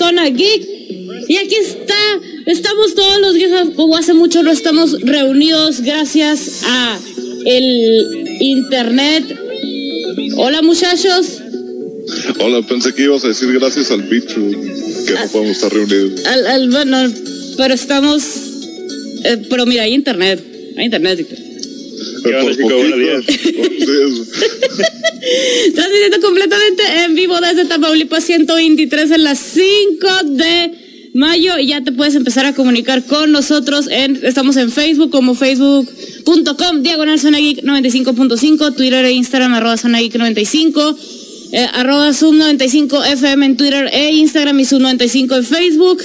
Zona Geek. Y aquí está, estamos todos los días, como hace mucho no estamos reunidos gracias a el internet. Hola muchachos, Hola, pensé que ibas a decir gracias al bicho que no podemos estar reunidos. al, al- bueno, pero estamos, eh, pero mira, hay internet, hay internet. Buenos días. Transmitiendo completamente en vivo desde Tamaulipas 123 en las 5 de mayo y ya te puedes empezar a comunicar con nosotros. En, estamos en Facebook como facebook.com diagonal Zona Geek 95.5, Twitter e Instagram arroba Zona Geek 95, eh, arroba Zoom 95 FM en Twitter e Instagram y Zoom 95 en Facebook.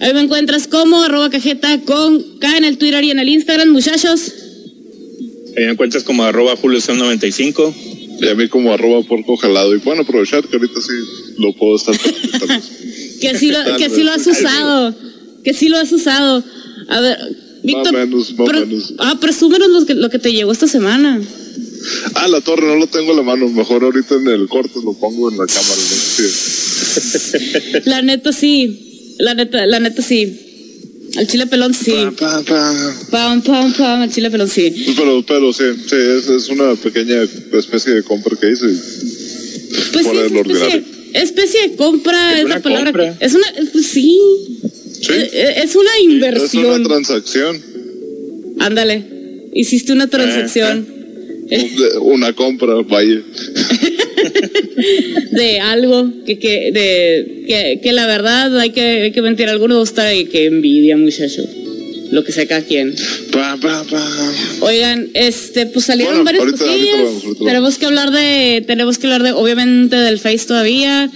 Ahí me encuentras como arroba cajeta con K en el Twitter y en el Instagram, muchachos. Ahí me encuentras como arroba julio95. Y a mí como arroba porco jalado. Y bueno, aprovechar que ahorita sí lo puedo estar. Que sí lo, que sí lo has usado. Que sí lo has usado. A ver, Víctor. menos, pre- menos. Ah, presúmenos lo que, lo que te llegó esta semana. Ah, la torre, no lo tengo en la mano. Mejor ahorita en el corte lo pongo en la cámara. ¿no? Sí. La neta sí. La neta, la neta sí. Al chile pelón sí. Pa, pa, pa. Pam, pam, pam. Al chile pelón sí. Pero, pero sí, sí es, es una pequeña especie de compra que hice. Pues sí, es especie, especie de compra, Es la palabra. compra. que- Es una, pues sí. Sí. Es, es una Es una inversión. transacción. Ándale. Hiciste una transacción. Una compra, vaya. de algo que, que, de, que, que la verdad hay que, hay que mentir. Algunos gusta y que envidia, muchacho. Lo que sea cada quien. Pa, pa, pa. Oigan, este, pues salieron Bueno, varias ahorita- cosillas. ahorita tenemos que hablar de, tenemos que hablar de, obviamente, del Face todavía.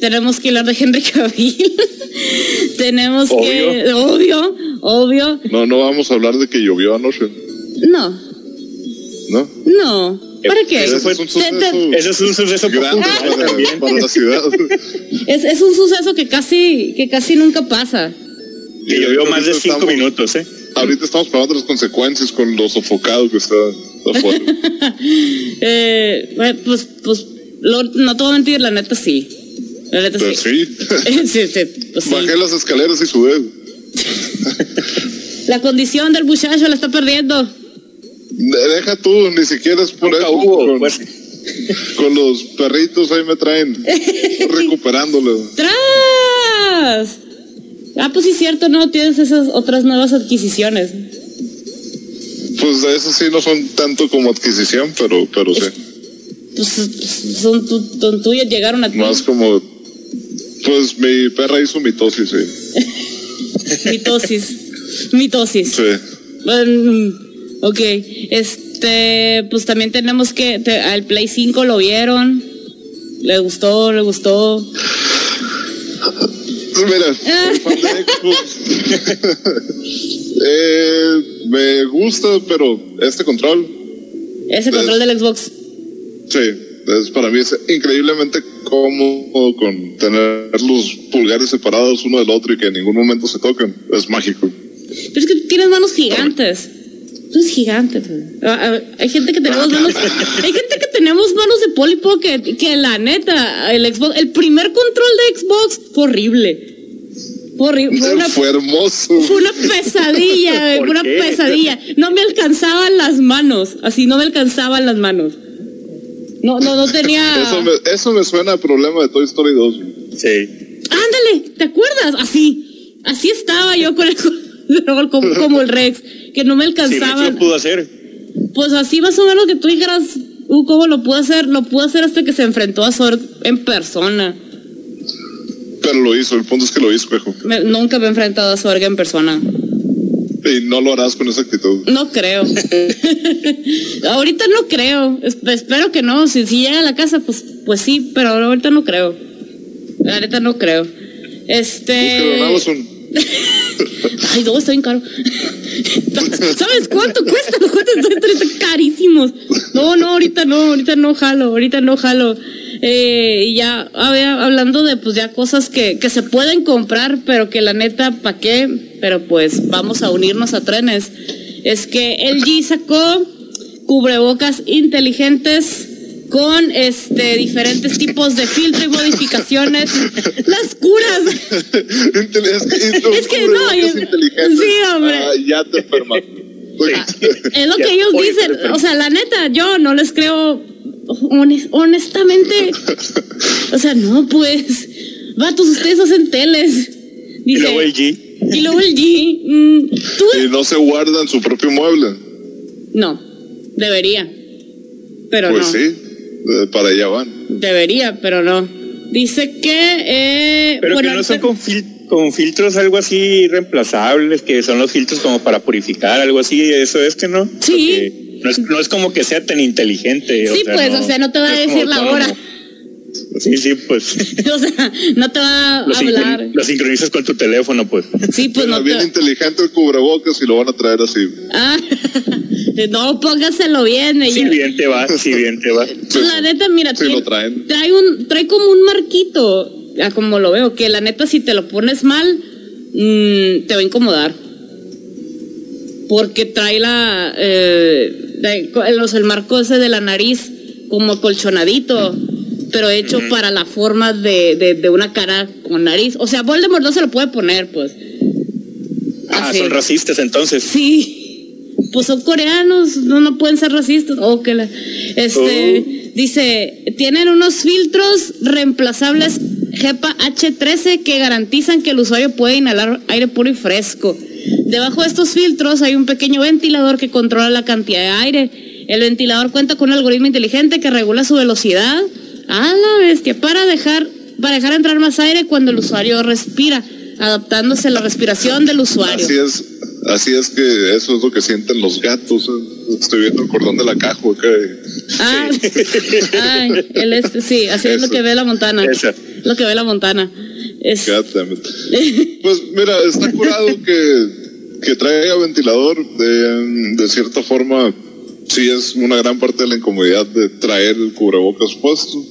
Tenemos que hablar de Henry Cavill. tenemos que, obvio, obvio. No, no vamos a hablar de que llovió anoche, No, ¿no? no. ¿Para qué? Ese fue- es un suceso Ese es un suceso grande para, también. para la ciudad. es, es un suceso que casi, que casi nunca pasa. Que llovió más de cinco estamos- minutos, ¿eh? Ahorita estamos pagando las consecuencias con lo sofocado que está afuera. Eh, pues, pues, lo- no te voy a mentir, la neta sí. La neta Pero sí. sí. sí, sí, pues sí. Bajé las escaleras y sudé. La condición del muchacho la está perdiendo. De- Deja tú, ni siquiera es por eso. hubo, con, pues. con los perritos ahí me traen recuperándolo. ¡Tras! Ah, pues sí, cierto, ¿no? Tienes esas otras nuevas adquisiciones. Pues eso sí no son tanto como adquisición, pero, pero sí. Pues son, tu- son tuyas, llegaron a ti. Más como. Pues mi perra hizo mitosis, sí. Mitosis. Mitosis. Sí. Ok, este, pues también tenemos que, te- al Play 5 lo vieron, le gustó, le gustó. Mira, soy fan de Xbox. Eh, me gusta, pero este control, Ese control del Xbox, sí, es, para mí es increíblemente cómodo con tener los pulgares separados uno del otro y que en ningún momento se tocan. Es mágico. pero es que tienes manos gigantes. Tú eres gigante. pues. Ah, ah, Hay gente que tenemos manos, hay gente que tenemos manos de Polly Pocket, que la neta, el Xbox, el primer control de Xbox fue horrible. Fue horrible. Fue una, Fue hermoso. Fue una pesadilla, güey, ¿Por fue una qué? pesadilla. No me alcanzaban las manos, así no me alcanzaban las manos. No, no, no tenía. Eso me, eso me suena a problema de Toy Story 2. Sí. Ándale, ¿te acuerdas? Así, así estaba yo con el como, como el Rex, que no me Sí, lo pudo hacer. Pues así más o menos que tú dijeras, uh, ¿cómo lo pudo hacer? Lo pudo hacer hasta que se enfrentó a Sorg en persona. Pero lo hizo, el punto es que lo hizo, viejo. Me- nunca me he enfrentado a Sorg en persona. Y no lo harás con esa actitud. No creo. ahorita no creo. Es- espero que no. Si, si llega a la casa, pues, pues sí, pero ahorita no creo. La neta no creo. Este. Ay, no, está bien caro. ¿Sabes cuánto cuesta? Los están carísimos. No, no, ahorita no, ahorita no jalo, ahorita no jalo. Eh, y ya, a ver, hablando de pues ya cosas que, que se pueden comprar, pero que la neta, ¿pa' qué? Pero pues vamos a unirnos a trenes. Es que LG sacó cubrebocas inteligentes con este diferentes tipos de filtro y modificaciones. Las curas. Es que, Es que no, inteligentes. sí, hombre. Ah, ya te enfermaste. Oye, Es lo que ellos dicen. perfecto. O sea, la neta, yo no les creo hones- honestamente. O sea, no, pues. Vatos, ustedes hacen teles. Y Dice, luego el G. y luego el G. mm, Tú. y no se guardan su propio mueble. No, debería. Pero Pues no. sí, para allá van. Debería, pero no. Dice que. Eh, Pero bueno, que no son con, fil- con filtros algo así reemplazables, que son los filtros como para purificar, algo así, eso es que no. Sí. No es, no es como que sea tan inteligente. Sí, pues, o sea, no te va a decir la hora. Sí, sí, pues. o sea, no te va a Lo, sincron- hablar. lo sincronizas con tu teléfono, pues. Sí, pues Era no bien te. inteligente el cubrebocas y lo van a traer así. Ah, no, póngaselo bien. Si bien te va, si bien te va. Pues la neta, mira, Sí tiene- lo traen. trae un, trae como un marquito, a como lo veo, que la neta si te lo pones mal, mm, te va a incomodar. Porque trae la, eh, de- los, el marco ese de la nariz como colchonadito, pero hecho para la forma de, de, de una cara con nariz. O sea, Voldemort no se lo puede poner, pues. Ah, Así. son racistas entonces. Sí. Pues son coreanos, no, no pueden ser racistas. Oh, que la- este, Dice, tienen unos filtros reemplazables GEPA H13 que garantizan que el usuario puede inhalar aire puro y fresco. Debajo de estos filtros hay un pequeño ventilador que controla la cantidad de aire. El ventilador cuenta con un algoritmo inteligente que regula su velocidad a la bestia para dejar, para dejar entrar más aire cuando el usuario respira, adaptándose a la respiración del usuario. Así es, así es que eso es lo que sienten los gatos. Estoy viendo el cordón de la caja acá. Ah, ay, el este, sí, así es lo que ve la Montana. Esa. Lo que ve la Montana. Es. Pues mira, está curado que, que traiga ventilador. De, de cierta forma, sí es una gran parte de la incomodidad de traer el cubrebocas puesto.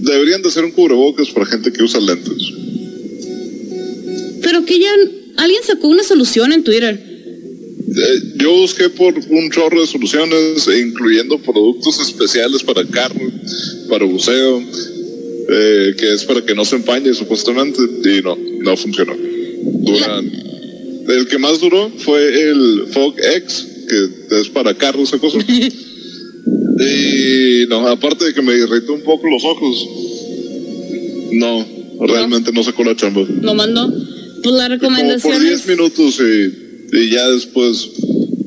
Deberían de ser un cubrebocas para gente que usa lentes. pero que ya alguien sacó una solución en Twitter. Eh, yo busqué por un chorro de soluciones, e incluyendo productos especiales para carro, para buceo, eh, que es para que no se empañe supuestamente, y no, no funcionó. Duran. El que más duró fue el Fog X, que es para carros, esa cosa. Y no, aparte de que me irritó un poco los ojos, no, realmente no sacó la chamba. Lo mandó. Pues la Como recomendación por 10 es- minutos y, y ya después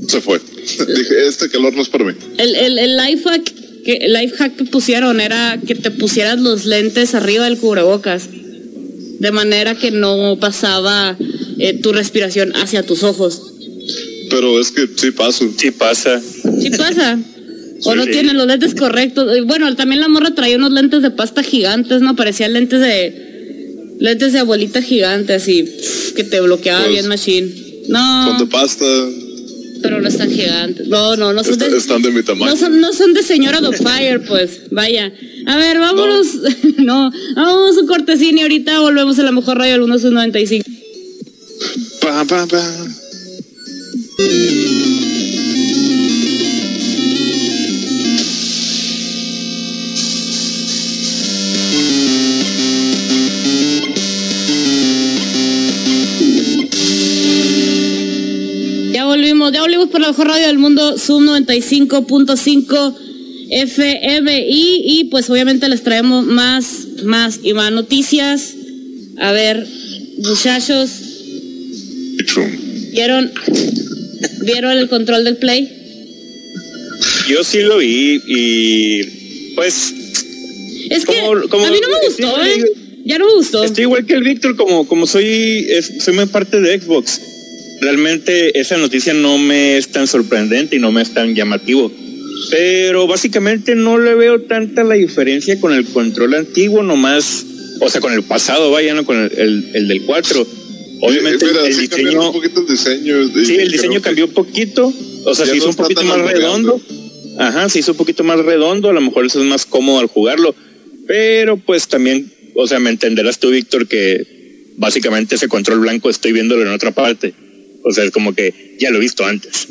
se fue. Dije, este calor no es para mí. el, el, el life hack que el life hack que pusieron era que te pusieras los lentes arriba del cubrebocas. De manera que no pasaba eh, tu respiración hacia tus ojos. Pero es que sí paso. Sí pasa. ¿Sí pasa? O no sí. tienen los lentes correctos. Y Bueno, también la morra traía unos lentes de pasta gigantes, ¿no? Parecían lentes de. Lentes de abuelita gigante, así. Que te bloqueaba Pues, bien machine. Son No, de pasta, pero no están gigantes. No, no, no son de. están de mi tamaño. No son, no son de señora Fire, pues. Vaya. A ver, vámonos. No, vamos a un cortesín y ahorita volvemos a la mejor radio del 195. Pa, pa, pa. Por la mejor radio del mundo, Zoom 95.5 FM y, y pues obviamente les traemos más, más y más noticias. A ver, muchachos. ¿vieron, ¿vieron el control del play? Yo sí lo vi y pues Es que Como- como- a mí no me gustó, ¿eh? Ya no me gustó. estoy igual que el Víctor, como, como soy, es- soy muy parte de Xbox. Realmente esa noticia no me es tan sorprendente y no me es tan llamativo. Pero básicamente no le veo tanta la diferencia con el control antiguo, nomás, o sea, con el pasado, vaya, no con el, el, del 4. Obviamente el, diseño, un poquito el diseño. Sí, el diseño cambió un poquito, o sea, se hizo un poquito más redondo. Ajá, se hizo un poquito más redondo, a lo mejor eso es más cómodo al jugarlo, pero pues también, o sea, me entenderás tú, Víctor, que básicamente ese control blanco estoy viéndolo en otra parte. O sea, es como que ya lo he visto antes.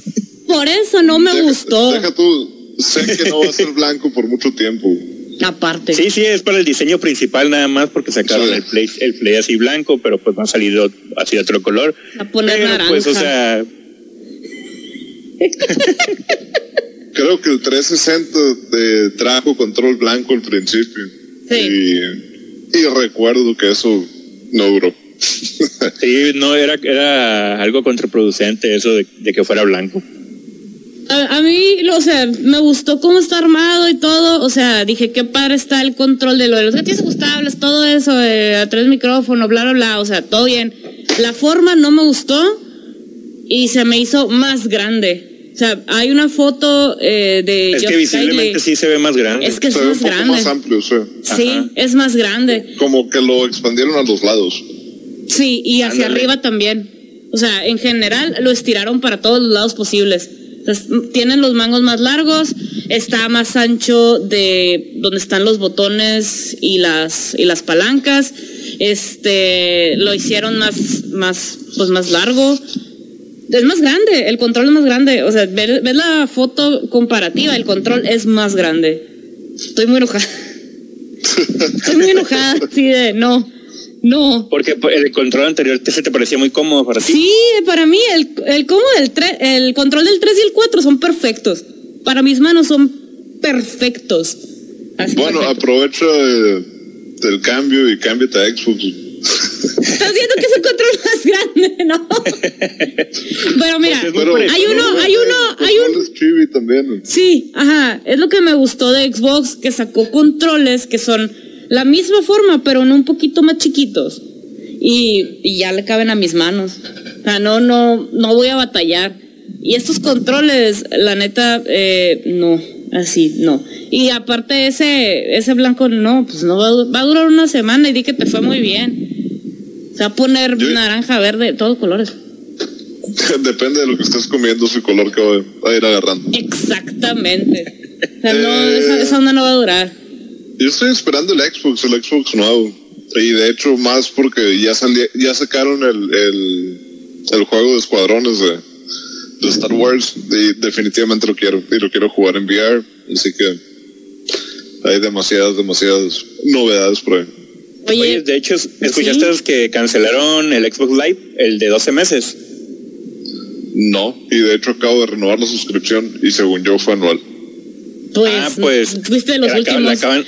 Por eso no me gustó. Deja tú, sé que no va a ser blanco por mucho tiempo. Aparte. Sí, sí, es para el diseño principal nada más porque sacaron el play, el play así blanco, pero pues va a salir así de otro color. A poner pero, naranja. Pues, o sea. Creo que el 360 de trajo control blanco al principio. Sí. Y, y recuerdo que eso no duró. sí, no, era, era algo contraproducente eso de, que fuera blanco. A, mí, o sea, me gustó cómo está armado y todo. O sea, dije, qué padre está el control de lo de los gatillos ajustables, todo eso, a tres micrófonos, bla, bla, bla. O sea, todo bien. La forma no me gustó y se me hizo más grande. O sea, hay una foto eh, de. Es que visiblemente sí se ve más grande. Es que es Se más grande. más amplio, sí. Sí, es más grande. Como que lo expandieron a los lados. Sí, y hacia Ándale. arriba también. O sea, en general lo estiraron para todos los lados posibles. Entonces, tienen los mangos más largos, está más ancho de donde están los botones y las y las palancas. Este, lo hicieron más más pues más largo. Es más grande, el control es más grande. O sea, ves, ves la foto comparativa, el control es más grande. Estoy muy enojada. Estoy muy enojada, así de no, no. Porque el control anterior te, se te parecía muy cómodo para ti. Sí, para mí el, el cómodo del tre- el control del 3 y el 4 son perfectos. Para mis manos son perfectos. Así Bueno, perfectos. aprovecha eh, del cambio y cámbiate a Xbox. Estás viendo que es el control más grande, ¿no? Pero mira, Pues Pero hay uno, hay uno, hay un también. Sí, ajá, es lo que me gustó de Xbox, que sacó controles que son la misma forma, pero en un poquito más chiquitos. Y, y ya le caben a mis manos. O sea, no, no, no voy a batallar. Y estos controles, la neta, eh, no, así, no. Y aparte ese, ese blanco, no, pues no va, a va a durar una semana y di que te fue muy bien. Se va a poner naranja, verde, todos colores. Depende de lo que estés comiendo, su color que va va a ir agarrando. Exactamente. O sea, no, Eh. esa, esa onda no va a durar. Yo estoy esperando el Xbox, el Xbox nuevo. Y de hecho, más porque ya salí, ya sacaron el, el, el juego de escuadrones de, de Star Wars. Y definitivamente lo quiero. Y lo quiero jugar en VR. Así que hay demasiadas, demasiadas novedades por ahí. Oye, Oye, de hecho, ¿escuchaste que cancelaron el Xbox Live, el de 12 meses? No, y de hecho acabo de renovar la suscripción y según yo fue anual. Pues, ah, pues. fuiste de los la últimos. acaban-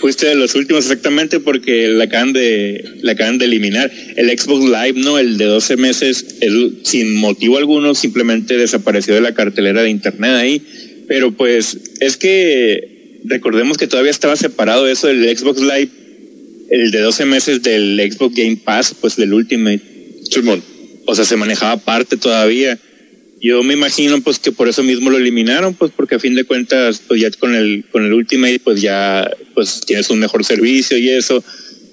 fuiste de los últimos exactamente porque la acaban de, la acaban de eliminar. El Xbox Live, no, el de 12 meses, el- sin motivo alguno, simplemente desapareció de la cartelera de internet ahí. Pero pues es que recordemos que todavía estaba separado eso del Xbox Live, el de 12 meses del Xbox Game Pass, pues del Ultimate. Simón, o sea, se manejaba aparte todavía. Yo me imagino pues que por eso mismo lo eliminaron, pues porque a fin de cuentas, pues ya con el con el Ultimate pues ya pues tienes un mejor servicio y eso.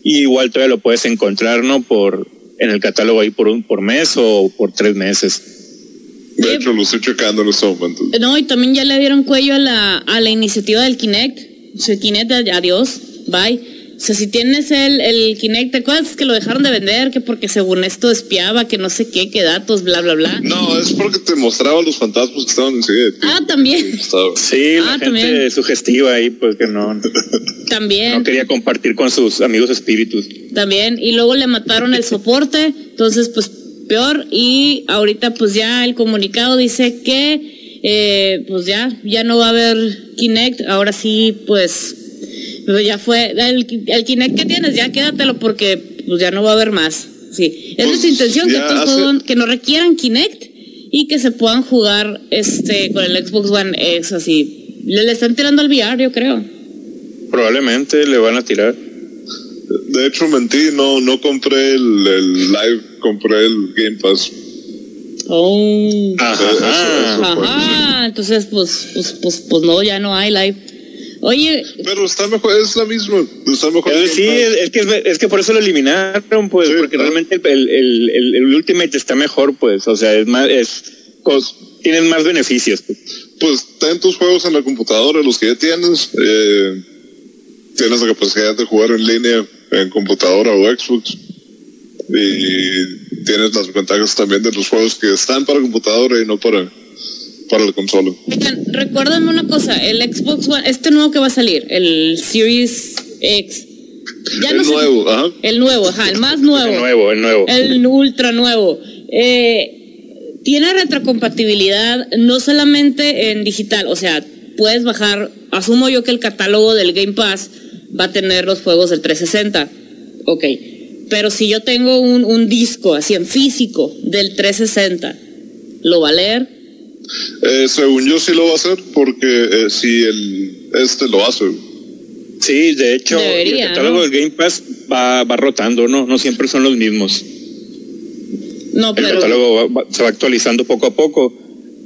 Y igual todavía lo puedes encontrar, ¿no? Por en el catálogo ahí por un por mes o por tres meses. de hecho lo estoy checando en este momento. No, y también ya le dieron cuello a la, a la iniciativa del Kinect. O sea, Kinect, adiós, bye. O sea, si tienes el, el Kinect, ¿te acuerdas que lo dejaron de vender? Que porque según esto espiaba, que no sé qué, que datos, bla, bla, bla. No, es porque te mostraba los fantasmas que estaban enseguida de ti. Ah, también, Sí, la Ah, gente también. sugestiva ahí, pues que no, no también, quería compartir con sus amigos espíritus. también. Y luego le mataron el soporte, entonces pues peor. Y ahorita pues ya el comunicado dice que eh, pues ya, ya no va a haber Kinect. Ahora sí, pues Pero ya fue, el, el Kinect que tienes, ya quédatelo porque pues ya no va a haber más. Sí, es Pues, nuestra intención que todos hace- jueguen- que no requieran Kinect y que se puedan jugar este con el Xbox One X así. Le, le están tirando al VR, yo creo. Probablemente le van a tirar. De hecho, mentí, no, no compré el, el live, compré el Game Pass. Oh. Eso- eso Ajá. Ajá, entonces pues, pues, pues, pues no, ya no hay live. Oye, Pero está mejor, es la misma. Está mejor. Eh, sí, es, es que, es que por eso lo eliminaron, pues, Sí, porque realmente el, el, el, el Ultimate está mejor, pues, o sea, es más, es, cos- tienen más beneficios. Pues. Pues ten tus juegos en la computadora, los que ya tienes. eh, tienes la capacidad de jugar en línea en computadora o Xbox. Y tienes las ventajas también de los juegos que están para computadora y no para, para la consola. recuérdame una cosa, el Xbox One, este nuevo que va a salir, el Series X. Ya el no sé- nuevo, ajá. el nuevo, ajá, el más nuevo. El nuevo, el nuevo. El ultra nuevo. Eh, tiene retrocompatibilidad no solamente en digital, o sea, puedes bajar, asumo yo que el catálogo del Game Pass va a tener los juegos del 360. Ok. Pero si yo tengo un, un disco así en físico del 360, ¿lo va a leer? Eh, según yo sí lo va a hacer porque eh, si el este lo hace. Sí, de hecho, Debería, el catálogo ¿no? del Game Pass va, va rotando, ¿no? No siempre son los mismos. No, El pero. catálogo va- va- se va actualizando poco a poco.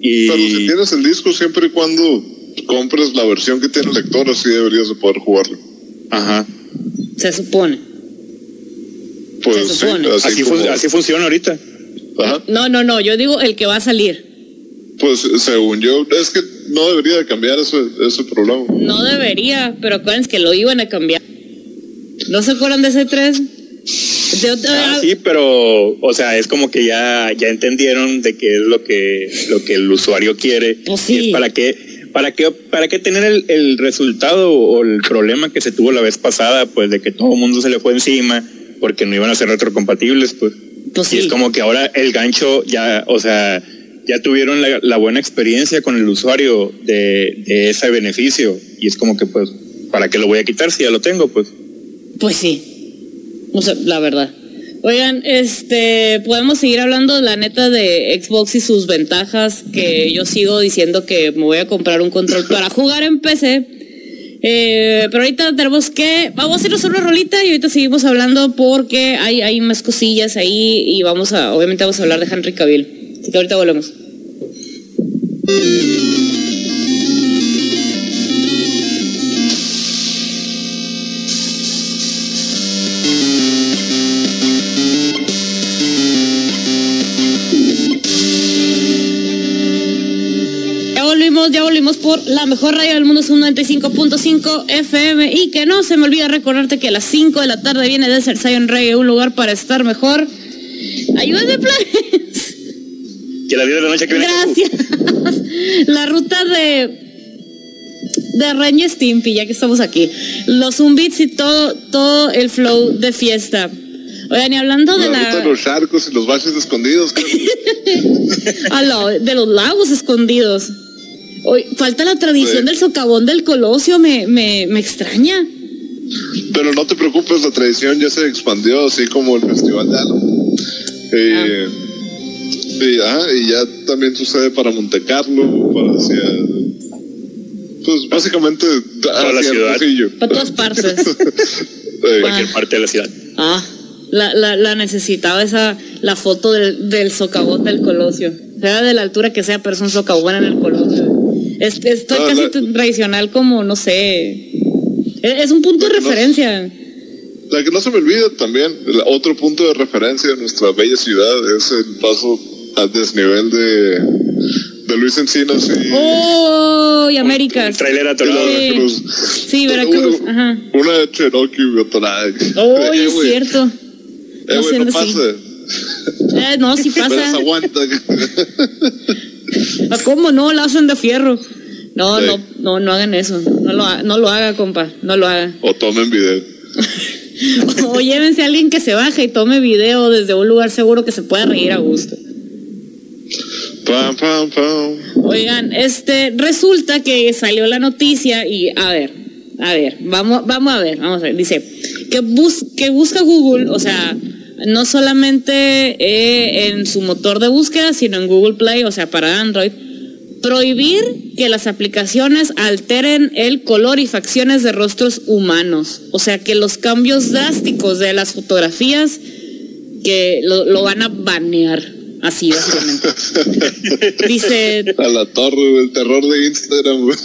Y Pero si tienes el disco siempre y cuando compres la versión que tiene el lector, así deberías de poder jugarlo. ajá. Se supone. Pues Se sí, así, Así, como- fun- así funciona ahorita. Ajá. No, no, no. Yo digo el que va a salir. Pues según yo, es que no debería de cambiar ese, ese problema. No debería, pero acuérdense que lo iban a cambiar. ¿No se acuerdan de ese 3? De otra- Ah, sí, pero, o sea, es como que ya, ya entendieron de qué es lo que, lo que el usuario quiere. Pues sí. Y es para qué, para qué, para qué tener el, el resultado o el problema que se tuvo la vez pasada, pues de que todo el mundo se le fue encima porque no iban a ser retrocompatibles, pues. Pues Y sí. es como que ahora el gancho ya, o sea, ya tuvieron la, la buena experiencia con el usuario de, de ese beneficio. Y es como que, pues, ¿para qué lo voy a quitar si ya lo tengo? Pues. Pues sí. O sea, la verdad. Oigan, este, podemos seguir hablando, la neta, de Xbox y sus ventajas, que yo sigo diciendo que me voy a comprar un control para jugar en PC. Eh, pero ahorita tenemos que, vamos a hacernos una rolita y ahorita seguimos hablando porque hay, hay más cosillas ahí y vamos a, obviamente vamos a hablar de Henry Cavill. Así que ahorita volvemos. Ya volvimos, por la mejor radio del mundo, es un 95.5 FM. Y que no se me olvide recordarte que a las 5 de la tarde viene Desert Zion Radio, un lugar para estar mejor. Ayúdame, planes. Que la de la noche. Gracias. La ruta de. De Ren y Stimpy, ya que estamos aquí. Los Zumbits y todo, todo el flow de fiesta. Oigan, y hablando de La la. ruta de los charcos y los valles escondidos. a lo- de los lagos escondidos. Hoy, falta la tradición Sí. del socavón del Colosio, me, me, me extraña. Pero no te preocupes, la tradición ya se expandió, así como el Festival de Álamo. Eh, y, ajá, y ya también sucede para Monte Carlo, para hacia. Pues básicamente Toda la ciudad. Para todas partes. Cualquier parte de la ciudad. Ah, la, la, la necesitaba esa, la foto del, del socavón del Colosio. Sea de la altura que sea, pero es un socavón en el Colosio. Es- estoy Ah, casi la- tradicional como, no sé. Es, es un punto de no- referencia. La que no se me olvida también, el otro punto de referencia de nuestra bella ciudad es el paso a desnivel de, de Luis Encinas y, ¡Oh! Y Américas. El trailer atorado. Sí. Veracruz. Sí, Veracruz, Una, ajá. una Cherokee atorada. ¡Oh, Eh, es cierto! Eh, No güey, no no, pasa. Eh, no, sí Pero se pasa. aguanta. Ah, ¿Cómo no? La hacen de fierro. No, Sí. no, no, no hagan eso. No lo, ha- no lo haga, compa. No lo haga. o tomen video. O llévense a alguien que se baje y tome video desde un lugar seguro que se pueda reír a gusto. Oigan, este, resulta que salió la noticia y a ver, a ver, vamos, vamos a ver, vamos a ver. Dice que, bus, que busca Google, o sea, no solamente eh, en su motor de búsqueda, sino en Google Play, o sea, para Android, prohibir que las aplicaciones alteren el color y facciones de rostros humanos. O sea, que los cambios drásticos de las fotografías que lo van a banear. Así, básicamente. Dice. A la torre, el terror de Instagram. es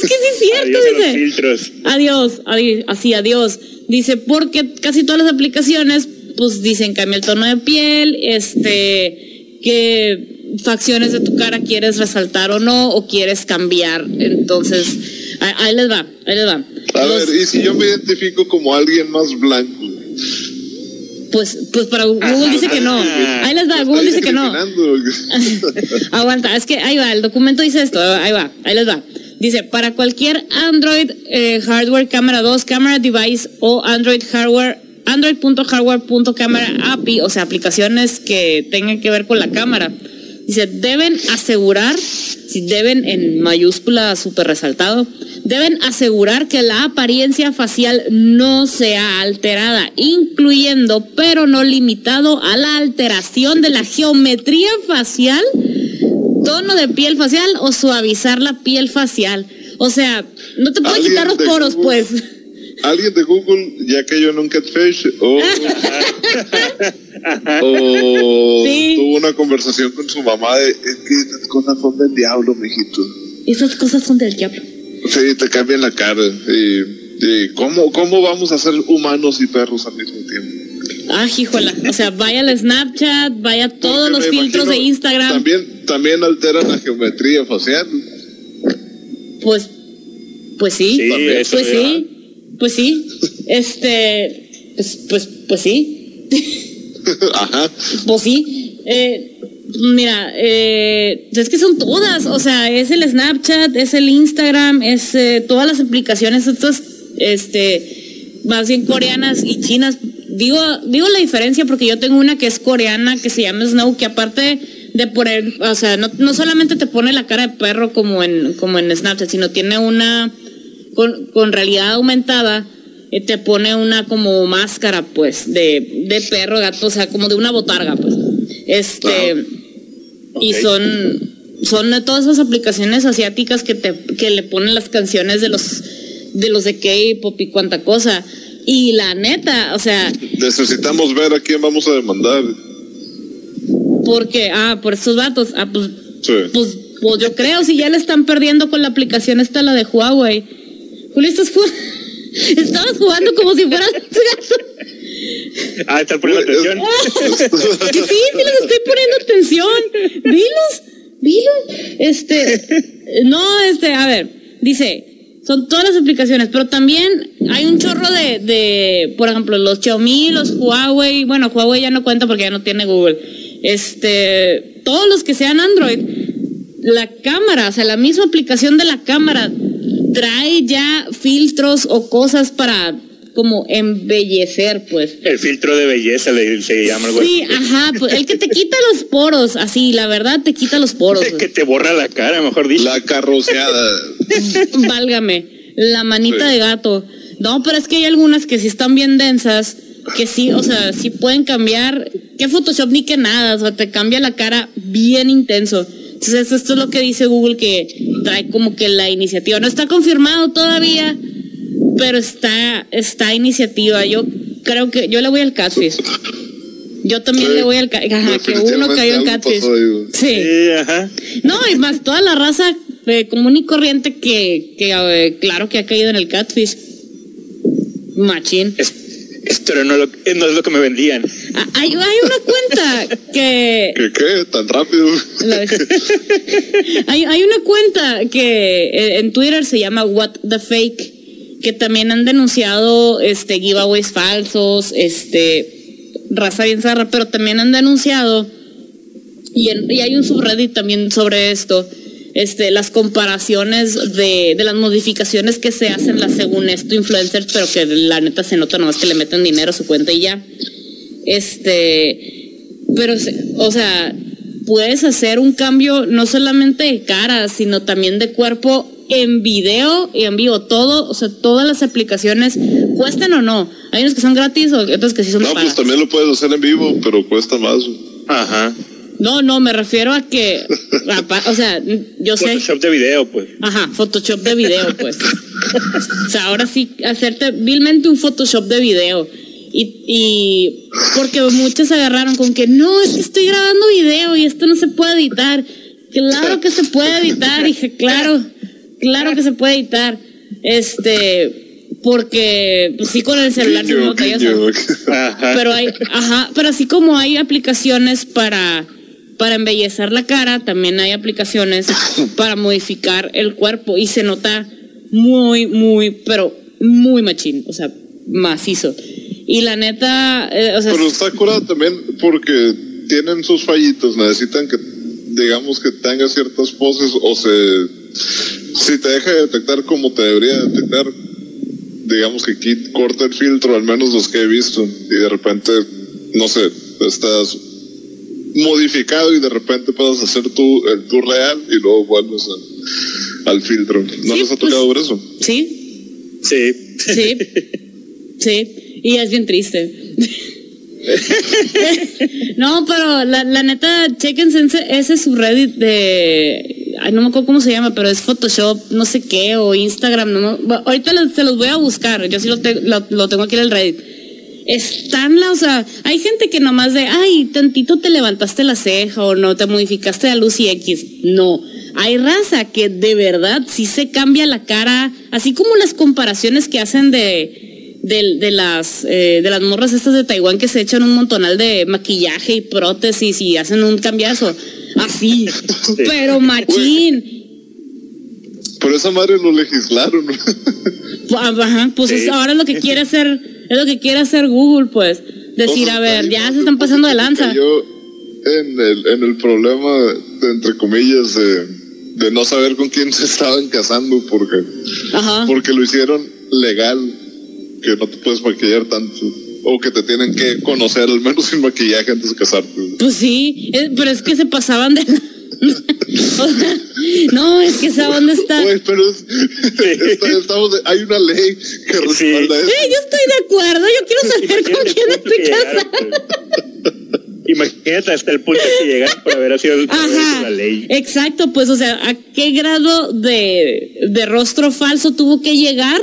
que sí es cierto, Adiós a los dice. filtros. Adiós, adi- así, adiós. Dice, porque casi todas las aplicaciones, pues dicen cambia el tono de piel, este, qué facciones de tu cara quieres resaltar o no, o quieres cambiar. Entonces, ahí, ahí les va, ahí les va. A Los- ver, y si yo me identifico como alguien más blanco. Pues, pues para Google dice que no. Ahí les va, ¿Me Google dice que no. Aguanta, es que ahí va, el documento dice esto, ahí va, ahí les va. Dice, para cualquier Android eh, hardware cámara 2, cámara device o Android hardware, android.hardware.cámara API, o sea, aplicaciones que tengan que ver con la cámara. Dice, deben asegurar, si deben en mayúscula súper resaltado, deben asegurar que la apariencia facial no sea alterada, incluyendo, pero no limitado a la alteración de la geometría facial tono de piel facial o suavizar la piel facial. O sea, no te puede Alguien quitar los poros, pues. Alguien de Google ya cayó en un catfish o, o Sí. tuvo una conversación con su mamá de es que esas cosas son del diablo, mijito. Esas cosas son del diablo. Sí, te cambian la cara. Y, y ¿cómo, ¿Cómo vamos a ser humanos y perros al mismo tiempo? Ah, híjola. O sea, vaya al Snapchat, vaya a todos Porque los filtros de Instagram. También, también alteran la geometría facial. Pues, pues sí. Sí, pues ya. sí. Pues sí. Este, pues, pues, pues sí. Ajá. Pues sí. Eh, mira, eh, es que son todas. O sea, es el Snapchat, es el Instagram, es eh, todas las aplicaciones, estas, este, más bien coreanas y chinas. Digo, digo la diferencia porque yo tengo una que es coreana que se llama Snow, que aparte de poner, o sea, no, no solamente te pone la cara de perro como en, como en Snapchat, sino tiene una con, con realidad aumentada eh, te pone una como máscara pues de, de perro gato o sea como de una botarga pues este y son son de todas esas aplicaciones asiáticas que te que le ponen las canciones de los de los de K-pop y cuanta cosa y la neta o sea Necesitamos ver a quién vamos a demandar. porque ah por estos vatos ah pues Sí. pues, pues yo creo si ya le están perdiendo con la aplicación esta la de Huawei Julio estás jugando estabas jugando como si fueras gato Ah, está poniendo atención. Que sí, sí les estoy poniendo atención. Vilos, vilos. Este, no, este, a ver, dice, son todas las aplicaciones, pero también hay un chorro de, de, por ejemplo, los Xiaomi, los Huawei, bueno, Huawei ya no cuenta porque ya no tiene Google. Este, todos los que sean Android, la cámara, o sea, la misma aplicación de la cámara trae ya filtros o cosas para como embellecer, pues. El filtro de belleza le, se llama algo Sí, así. ajá, pues el que te quita los poros, así, la verdad te quita los poros. que güey. te borra la cara, mejor dicho. La carroceada. Válgame, la manita Sí. de gato. No, pero es que hay algunas que sí están bien densas, que sí, o sea, sí pueden cambiar, que Photoshop ni que nada, o sea, te cambia la cara bien intenso. Entonces, esto es lo que dice Google que trae como que la iniciativa. No está confirmado todavía, pero está, está iniciativa. Yo creo que yo le voy al Catfish. Yo también Sí, le voy al Catfish. Ajá, que uno cayó en Catfish. pasó. Sí. Sí, ajá. No, y más toda la raza eh, común y corriente que, que eh, claro que ha caído en el catfish. Machín. Es- esto no, lo- eh, no es lo que me vendían. Ah, Hay, hay una cuenta que... ¿Qué qué? ¿Tan rápido? la- hay, hay una cuenta que eh, en Twitter se llama What the Fake, que también han denunciado este giveaways falsos, este raza bien zarra, pero también han denunciado y, en- y hay un subreddit también sobre esto, este, las comparaciones de, de las modificaciones que se hacen las según esto influencers, pero que la neta se nota nomás que le meten dinero a su cuenta y ya. Este, pero, se- o sea, puedes hacer un cambio no solamente de cara, sino también de cuerpo en video y en vivo. Todo, o sea, todas las aplicaciones cuestan o no. Hay unas que son gratis o otras que sí son No, pagas. pues también lo puedes hacer en vivo, pero cuesta más. Ajá. No, no, me refiero a que, o sea, yo sé. Photoshop de video, pues. Ajá, Photoshop de video, pues. o sea, ahora sí, hacerte vilmente un Photoshop de video. Y, y porque muchos agarraron con que no, es que estoy grabando video y esto no se puede editar. Claro que se puede editar, dije, claro, claro que se puede editar. Este, porque pues sí con el celular se pero hay, ajá, pero así como hay aplicaciones para para embellecer la cara, también hay aplicaciones para modificar el cuerpo y se nota muy, muy, pero muy machín, o sea, macizo. Y la neta, eh, o sea, Pero está curado también porque tienen sus fallitos, necesitan que, digamos, que tenga ciertas poses o se. Si te deja de detectar como te debería detectar, digamos que corta el filtro, al menos los que he visto, y de repente, no sé, estás modificado y de repente puedes hacer tu, el tu real y luego vuelves a- al filtro. ¿No Sí, les ha pues- tocado ver eso? sí, Sí. sí, sí, y es bien triste. no, pero la, la neta, chequense ese, ese subreddit de. Ay, no me acuerdo cómo se llama, pero es Photoshop, no sé qué, o Instagram. No, bueno, ahorita se los voy a buscar. Yo sí lo, te- lo, lo tengo aquí en el Reddit. Están la, o sea, hay gente que nomás de, ay, tantito te levantaste la ceja o no, te modificaste la luz y X. No. Hay raza que de verdad sí se cambia la cara, así como las comparaciones que hacen de, de, de las, eh, de las morras estas de Taiwán que se echan un montonal de maquillaje y prótesis y hacen un cambiazo. Así, pero machín. Pero esa madre lo legislaron. Ajá, pues Sí. ahora lo que quiere hacer, es lo que quiere hacer Google, pues. Decir, a ver, ya se están pasando de lanza. Yo en el, en el problema, de, entre comillas, de, de no saber con quién se estaban casando porque, Ajá. porque lo hicieron legal, que no te puedes maquillar tanto. O que te tienen que conocer al menos sin maquillaje antes de casarte. Pues sí, pero es que se pasaban de. O sea, no, es que esa onda está. Pero es- está- estamos de- hay una ley que respalda eso. Eh, yo estoy de acuerdo, yo quiero saber con quién estoy casada. Imagínate hasta el punto que llegaron para haber sido Ajá, la ley. exacto, pues, o sea, ¿a qué grado de, de rostro falso tuvo que llegar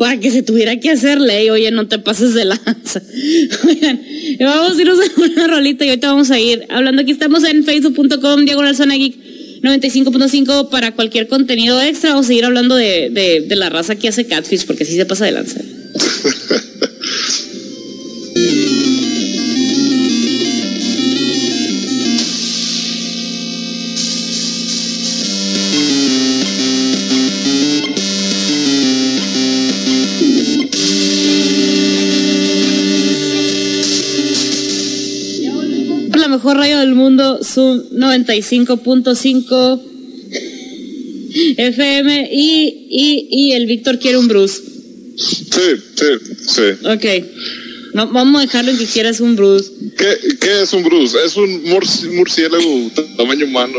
para que se tuviera que hacer ley? Oye, no te pases de lanza. Oigan, vamos a irnos a una rolita y ahorita vamos a ir hablando. Aquí estamos en facebook.com, diagonal zona geek 95.5 para cualquier contenido extra. A seguir hablando de, de la raza que hace catfish, porque sí se pasa de lanza. mejor radio del mundo, Zoom 95.5 FM y, y, y el Víctor quiere un Bruce. Sí, sí, sí. Ok. No, vamos a dejarlo en que quieras un Bruce. ¿Qué, qué es un Bruce? Es un murci- murciélago tamaño humano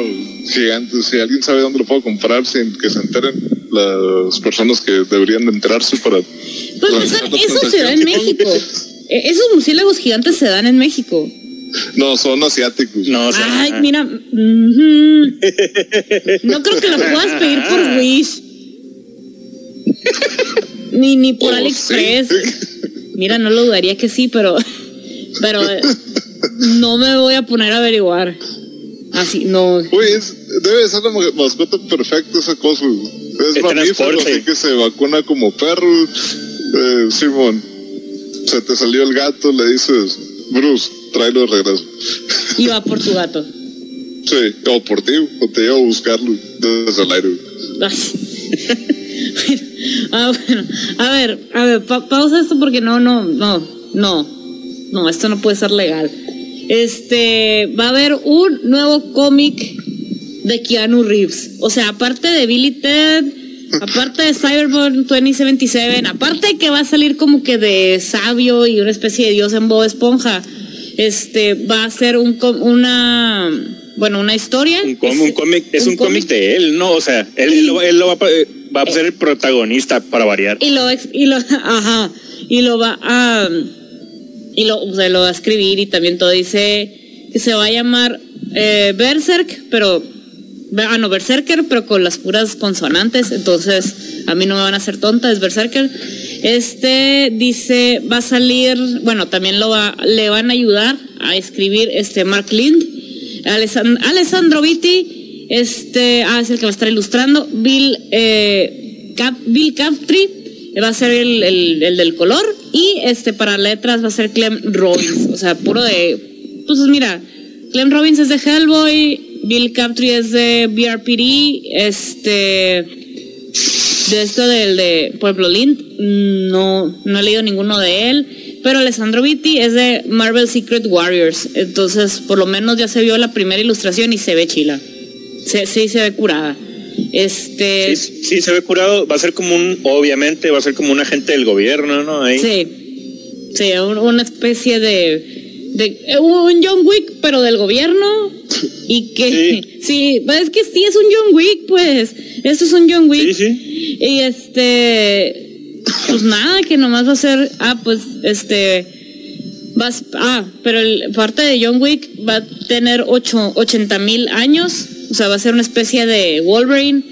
gigante. Si alguien sabe dónde lo puedo comprar sin que se enteren las personas que deberían de enterarse para... Pues eso, eso se da en. México. Eh, Esos murciélagos gigantes se dan en México. No, son asiáticos. No, sea, Ay, mira. ujú. No creo que lo puedas pedir por Wish. Ni, ni por Oh, AliExpress. sí. Mira, no lo dudaría que sí, pero. Pero eh, no me voy a poner a averiguar. Así, no. Uy, es- debe ser la ma- mascota perfecta esa cosa. Es El mamífero, así que se vacuna como perro. Eh, Simón, se te salió el gato, le dices, Bruce, tráelo de regreso. Y va por tu gato. Sí, o por ti, o te llevo a buscarlo desde el aire. Ah, bueno. A ver, a ver, pa- pausa esto porque no, no, no, no, no, esto no puede ser legal. Este, va a haber un nuevo cómic de Keanu Reeves. O sea, aparte de Billy Ted, aparte de Cyberpunk 2077, aparte de que va a salir como que de sabio y una especie de dios en Bob Esponja, este, va a ser un, una, bueno, una historia. un, com- un cómic, es un, cómic de él, ¿no? O sea, él, él lo, él lo va, va a ser el protagonista para variar. y lo y lo ajá y lo va a y lo, o sea, lo va a escribir y también todo dice que se va a llamar eh, Berserk pero Ah, no, Berserker, pero con las puras consonantes. Entonces, a mí no me van a hacer tonta, es Berserker. Este dice, va a salir, bueno, también lo va, le van a ayudar a escribir este Mark Lind, Alessandro Vitti, este, ah, es el que va a estar ilustrando, Bill, eh, Cap, Bill Captree, va a ser el, el, del color, y este para letras va a ser Clem Robbins, o sea, puro de, pues mira, Clem Robbins es de Hellboy, Bill Captree es de BRPD, este de esto del de Pueblo Lind, no, no he leído ninguno de él. Pero Alessandro Vitti es de Marvel Secret Warriors. Entonces, por lo menos ya se vio la primera ilustración y se ve chila. sí, se ve curada. Este. Sí, se ve curado. Va a ser como un, obviamente, va a ser como un agente del gobierno, ¿no? Sí. Sí, una especie de, de. Un John Wick, pero del gobierno. Y que. Sí. sí, es que sí es un John Wick, pues. Esto es un John Wick. Sí, sí. Y este, pues nada, que nomás va a ser, ah, pues este, vas, ah, pero el, parte de John Wick va a tener ocho, 80 mil años, o sea, va a ser una especie de Wolverine,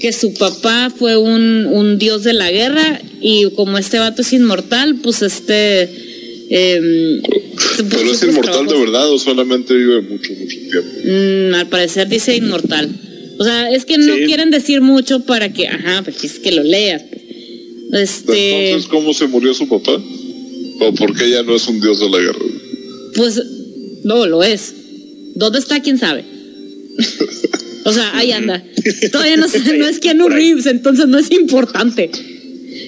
que su papá fue un, un dios de la guerra y como este vato es inmortal, pues este... Eh, pero es inmortal de verdad o solamente vive mucho, mucho tiempo. Mm, al parecer dice inmortal. O sea, es que no quieren decir mucho para que, ajá, pues es que lo leas. Este... Entonces, ¿cómo se murió su papá? ¿O por qué ya no es un dios de la guerra? Pues no, lo es. ¿Dónde está? ¿Quién sabe? o sea, ahí anda. Todavía no, no es Keanu Reeves, entonces no es importante.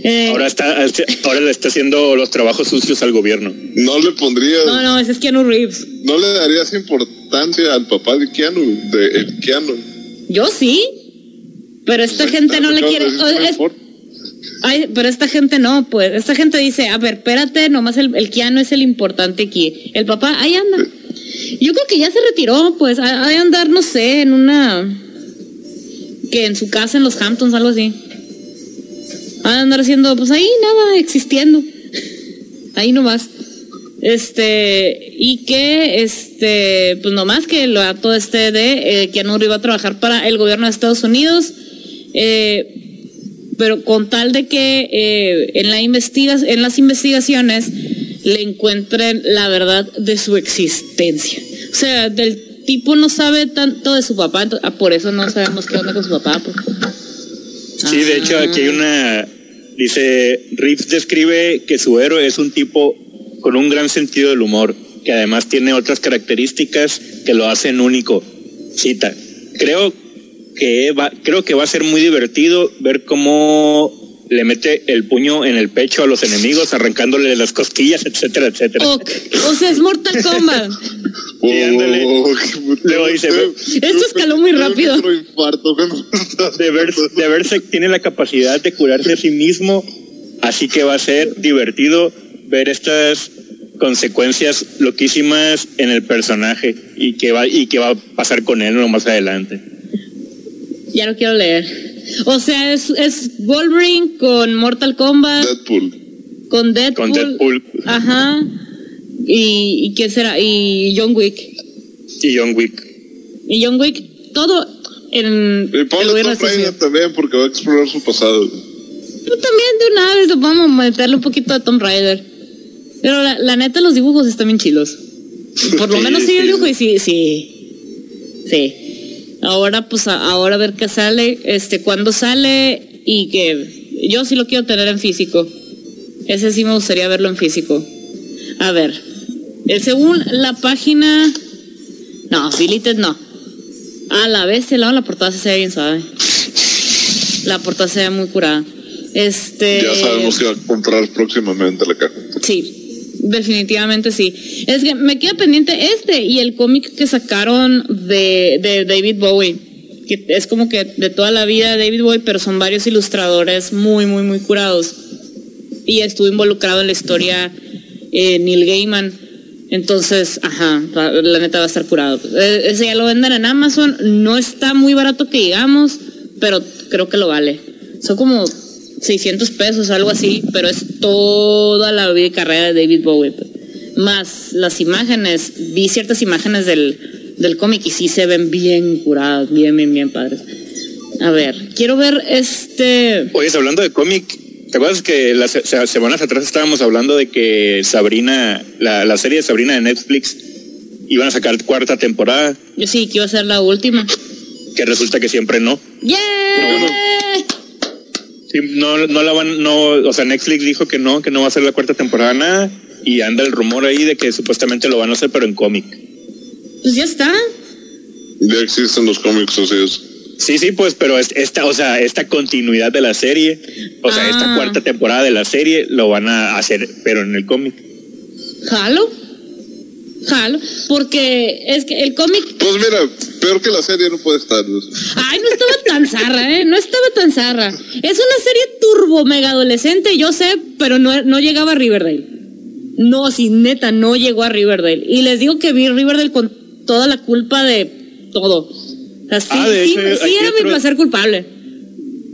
Eh, ahora está, ahora le está haciendo los trabajos sucios al gobierno. No le pondría. No, no, ese es Keanu Reeves. No le darías importancia al papá de Keanu, de el Keanu. Yo sí, pero esta gente no le quiere. ay, pero esta gente no, pues. Esta gente dice, a ver, espérate, nomás el, el Keanu es el importante aquí. El papá, ahí anda. Yo creo que ya se retiró, pues. De andar, no sé, en una. Que en su casa en los Hamptons, algo así. De andar haciendo, pues ahí nada, existiendo. ahí nomás. Este, y que, este, pues nomás que lo todo este de eh, Keanu iba a trabajar para el gobierno de Estados Unidos, eh, pero con tal de que eh, en, la investiga en las investigaciones le encuentren la verdad de su existencia. O sea, del tipo no sabe tanto de su papá, ah, por eso no sabemos qué onda con su papá. Pues. Sí, de hecho, aquí hay una. Dice: Reeves describe que su héroe es un tipo con un gran sentido del humor, que además tiene otras características que lo hacen único. Cita, creo que va, creo que va a ser muy divertido ver cómo le mete el puño en el pecho a los enemigos, arrancándole las costillas, etcétera, etcétera. O sea, es Mortal Kombat. Oh, Luego dice, esto escaló muy rápido. De, ver, de verse tiene la capacidad de curarse a sí mismo, así que va a ser divertido ver estas consecuencias loquísimas en el personaje y qué va y qué va a pasar con él más adelante. Ya lo quiero leer. O sea, es, es Wolverine con Mortal Kombat. Deadpool. Con Deadpool. Con Deadpool. Ajá. ¿Y, y quién será? Y John Wick. Y John Wick. Y John Wick. Todo en el gobierno también porque va a explorar su pasado. Pues también de una vez vamos a meterle un poquito a Tom Raider. Pero la, neta, los dibujos están bien chilos. Por lo menos sí, el dibujo y sí, sí. Sí. Ahora, pues, ahora a ver qué sale, este, cuándo sale y que yo sí lo quiero tener en físico. Ese sí me gustaría verlo en físico. A ver. Eh, según la página. No, Deleted no. A la vez, el lado la portada se ve bien suave. La portada se ve muy curada. Este. Ya sabemos que va a comprar próximamente la caja. Sí, Definitivamente sí. Es que me queda pendiente este y el cómic que sacaron de, de, David Bowie, que es como que de toda la vida de David Bowie, pero son varios ilustradores muy, muy, muy curados. Y estuvo involucrado en la historia eh, Neil Gaiman. Entonces, ajá, la neta va a estar curado. Eh, ese ya lo venden en Amazon. No está muy barato que digamos, pero creo que lo vale. Son como 600 pesos, algo así, pero es toda la vida y carrera de David Bowie. Más las imágenes, vi ciertas imágenes del, del cómic y sí se ven bien curadas, bien, bien, bien padres. A ver, quiero ver este. Oye, hablando de cómic, ¿te acuerdas que las se- semanas atrás estábamos hablando de que Sabrina, la, la serie de Sabrina de Netflix, iban a sacar cuarta temporada? Yo sí, que iba a ser la última. Que resulta que siempre no. ¡Yeah! Sí, no, no la van, no, o sea, Netflix dijo que no, que no va a ser la cuarta temporada nada. Y anda el rumor ahí de que supuestamente lo van a hacer, pero en cómic. Pues ya está. Ya existen los cómics, así es. Sí, sí, pues, pero es- esta, o sea, esta continuidad de la serie, o sea, Ah. esta cuarta temporada de la serie lo van a hacer, pero en el cómic. Jalo. Jalo. Porque es que el cómic. Pues mira, peor que la serie no puede estar. Ay, no estaba tan zarra, ¿eh? No estaba tan zarra. Es una serie turbo mega adolescente, yo sé, pero no, no llegaba a Riverdale. No, sí, neta, no llegó a Riverdale. Y les digo que vi Riverdale con toda la culpa de todo. O sea, sí, Ah, de sí, hecho, sí era mi placer culpable.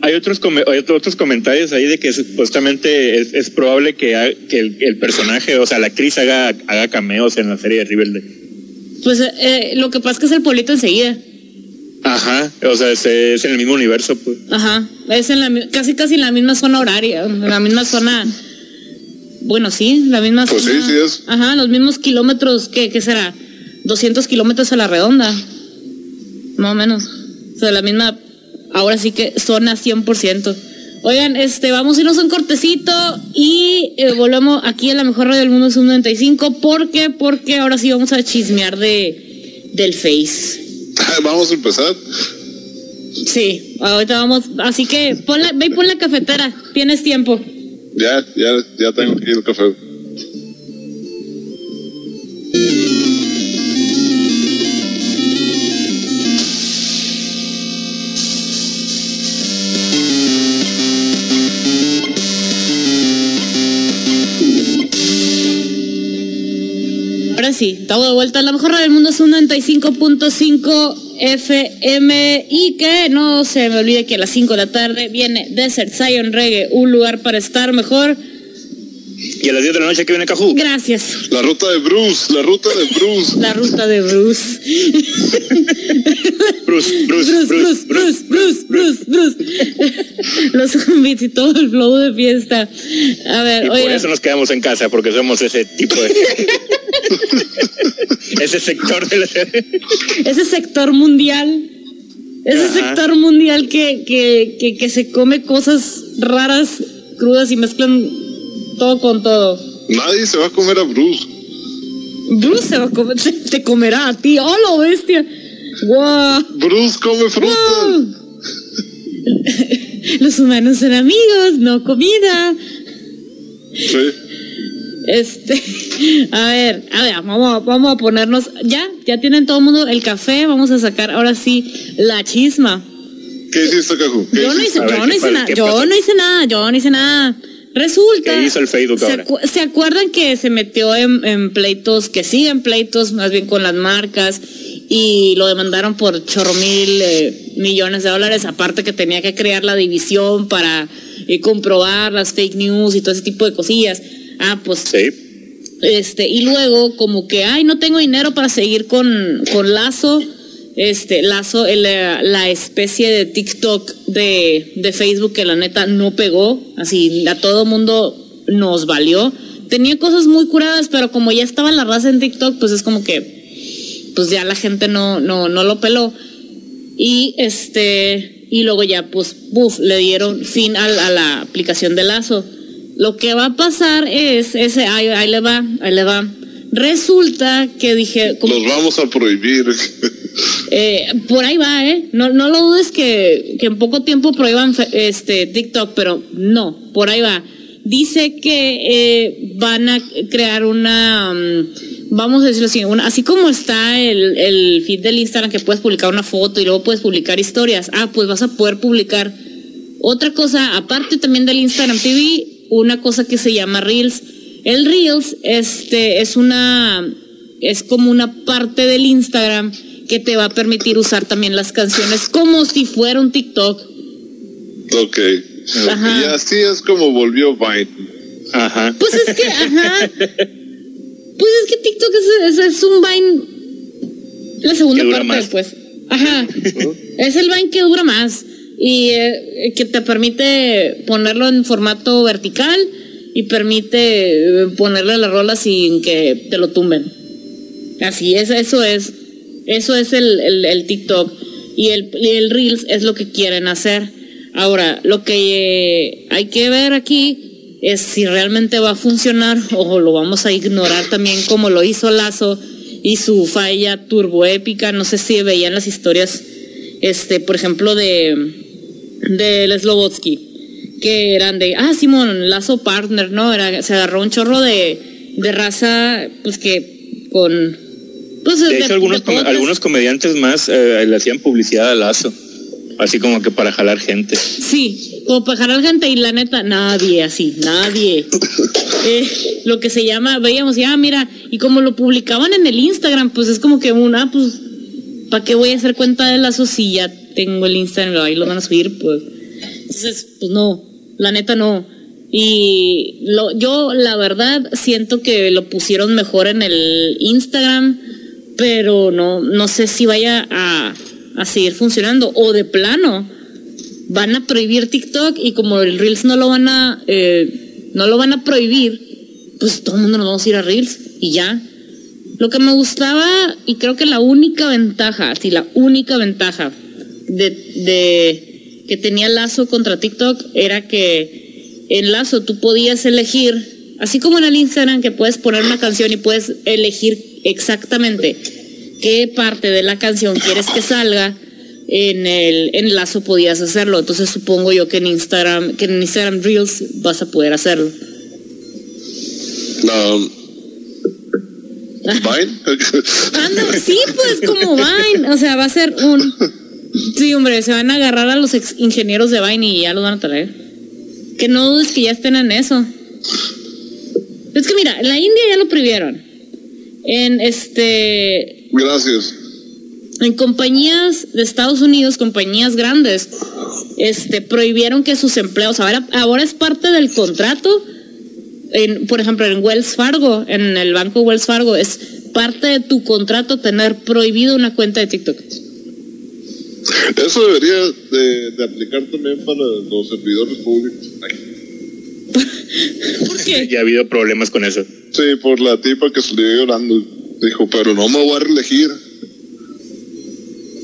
Hay otros, hay otros comentarios ahí de que supuestamente es, es probable que, ha- que el, el personaje, o sea, la actriz haga, haga cameos en la serie de Riverdale. Pues eh, lo que pasa es que es el pueblito enseguida. Ajá, o sea, es, es en el mismo universo, pues. Ajá, es en la, casi casi en la misma zona horaria, en la misma zona. Bueno, sí, la misma Pues sí, zona. sí es. Ajá, los mismos kilómetros, ¿qué, qué será? 200 kilómetros a la redonda. Más o menos. O sea, la misma, ahora sí que zona 100%. Oigan, este, vamos a irnos un cortecito y eh, volvemos aquí a la mejor radio del mundo es un 95. ¿Por qué? Porque ahora sí vamos a chismear de, del Face. Vamos a empezar. Sí, ahorita vamos. Así que pon la, ve y pon la cafetera. Tienes tiempo. Ya, ya, ya tengo aquí el café. Ahora sí, estamos de vuelta. La mejor radio del mundo es un 95.5 FM. Y que no se me olvide que a las 5 de la tarde viene Desert Zion Reggae, un lugar para estar mejor. Y a las 10 de la noche que viene Cajú. Gracias. La ruta de Bruce, la ruta de Bruce. La ruta de Bruce. Bruce, Bruce, Bruce, Bruce, Bruce, Bruce, Bruce, Bruce. Los zombies y todo el flow de fiesta. A ver, Y por eso nos quedamos en casa, porque somos ese tipo de. ese sector de la ese sector mundial, ese Ajá. sector mundial que, que, que, que se come cosas raras, crudas y mezclan todo con todo. Nadie se va a comer a Bruce. Bruce se va a comer, te, comerá a ti, ¡oh, la bestia! ¡Guau! Bruce come fruta. ¡Guau! Los humanos son amigos, no comida. Sí. Este, a ver, a ver, vamos, a- vamos a ponernos, ya, ya tienen todo el mundo el café, vamos a sacar ahora sí la chisma. ¿Qué hiciste? ¿Qué Yo no hice, yo ¿qué no hice nada, ¿Qué yo no hice nada, yo no hice nada. Resulta. ¿Qué hizo el Facebook ¿se, ahora? acu- ¿Se acuerdan que se metió en, en pleitos, que siguen pleitos más bien con las marcas y lo demandaron por chorro mil eh, millones de dólares? Aparte que tenía que crear la división para eh, comprobar las fake news y todo ese tipo de cosillas. Ah, pues Sí. este, y luego, como que, ay, no tengo dinero para seguir con, con Lazo. Este, Lazo, la especie de TikTok de, de Facebook que la neta no pegó. Así, a todo mundo nos valió. Tenía cosas muy curadas, pero como ya estaba la raza en TikTok, pues es como que, pues ya la gente no, no, no lo peló. Y este, y luego ya, pues, buf, le dieron fin a la aplicación de Lazo. Lo que va a pasar es, ese, ahí, ahí le va, ahí le va. Resulta que dije, como Los vamos a prohibir. eh, por ahí va, ¿eh? No, no lo dudes que, que en poco tiempo prohíban este, TikTok, pero no, por ahí va. Dice que eh, van a crear una, mm, vamos a decirlo así, una, así como está el, el feed del Instagram que puedes publicar una foto y luego puedes publicar historias, ah, pues vas a poder publicar otra cosa, aparte también del Instagram TV, una cosa que se llama Reels. El Reels este, es una es como una parte del Instagram que te va a permitir usar también las canciones como si fuera un TikTok. ok. Ajá. Y así es como volvió Vine. Ajá. Pues es que, ajá. Pues es que TikTok es, es- es un Vine La segunda parte más. después. Ajá. es el Vine que dura más y eh, que te permite ponerlo en formato vertical y permite eh, ponerle la rola sin que te lo tumben. Así es, eso es. Eso es el, el- TikTok. Y el, el Reels es lo que quieren hacer. Ahora, lo que eh, hay que ver aquí es si realmente va a funcionar o lo vamos a ignorar también como lo hizo Lazo y su falla turboépica. No sé si veían las historias, este, por ejemplo, de del Slobotsky, que eran de, ah, Simón, Lazo Partner, ¿no? Era, se agarró un chorro de, de raza, pues que con... Pues, De hecho, algunos, com- podcasts. algunos comediantes más eh, le hacían publicidad a Lazo. Así como que para jalar gente. Sí, como para jalar gente y la neta, nadie así, nadie. Eh, lo que se llama, veíamos, ya, mira, y como lo publicaban en el Instagram, pues es como que una, pues, ¿para qué voy a hacer cuenta de lazo si ya tengo el Instagram ahí lo van a subir? Pues, entonces, pues no, la neta no. Y lo, yo, la verdad, siento que lo pusieron mejor en el Instagram, pero no, no sé si vaya a, a seguir funcionando. O de plano, van a prohibir TikTok y como el Reels no lo van a eh, no lo van a prohibir, pues todo el mundo nos vamos a ir a Reels y ya. Lo que me gustaba y creo que la única ventaja, sí, la única ventaja de, de que tenía Lazo contra TikTok era que en Lazo tú podías elegir, así como en el Instagram que puedes poner una canción y puedes elegir exactamente qué parte de la canción quieres que salga, en el en Lazo podías hacerlo. Entonces supongo yo que en Instagram, que en Instagram Reels vas a poder hacerlo. No. Vine. Ah, no, sí, pues como Vine. O sea, va a ser un. Sí, hombre, se van a agarrar a los ex ingenieros de Vine y ya los van a traer. Que no dudes que ya estén en eso. Es que mira, en la India ya lo prohibieron. En este. Gracias. En compañías de Estados Unidos, compañías grandes, este, prohibieron que sus empleados, ahora, ahora es parte del contrato, en, por ejemplo, en Wells Fargo, en el banco Wells Fargo, es parte de tu contrato tener prohibido una cuenta de TikTok. Eso debería de, de aplicar también para los servidores públicos. ¿Por qué? Ya ha habido problemas con eso. Sí, por la tipa que salió llorando. Dijo, pero no me voy a reelegir.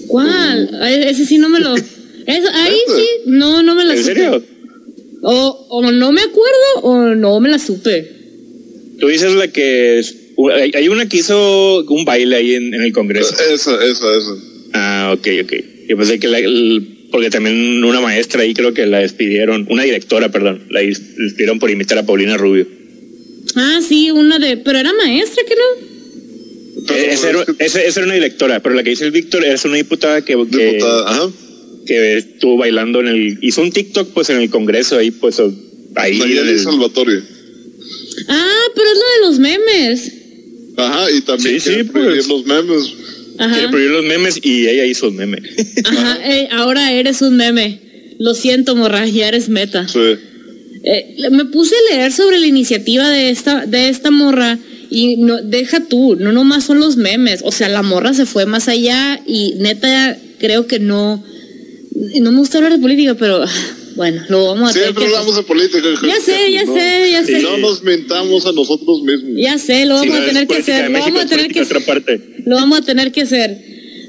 ¿Cuál? A Ese sí no me lo... Eso, ahí sí, no, no me la ¿En supe. serio? O, o no me acuerdo o no me la supe. Tú dices la que... hay una que hizo un baile ahí en, en el Congreso. Esa, esa, esa. Ah, ok, ok. Yo pensé que la... el- porque también una maestra ahí creo que la despidieron, una directora, perdón, la despidieron por imitar a Paulina Rubio. Ah, sí, una de... Pero era maestra, ¿que no? Pero Eh, esa, era, es que- esa- esa era una directora, pero la que dice el Víctor es una diputada que, que, diputada, ajá. que estuvo bailando en el... Hizo un TikTok pues en el Congreso ahí pues ahí Nayeli el- Salvatore. Ah, pero es lo de los memes. Ajá, y también Sí, sí, pues. los memes. Quiere prohibir los memes y ella hizo un meme. Ajá, ahora eres un meme. Lo siento, morra, ya eres meta. Sí. Eh, me puse a leer sobre la iniciativa de esta, de esta morra y no, deja tú, no nomás son los memes. O sea, la morra se fue más allá y neta creo que no. No me gusta hablar de política, pero bueno, lo vamos a tener Siempre que hablamos de política. Ya sé, ya No- sé, ya sé. No nos mentamos a nosotros mismos. Ya sé, lo Si vamos no a tener que hacer. Lo vamos a tener que otra parte. Lo vamos a tener que hacer.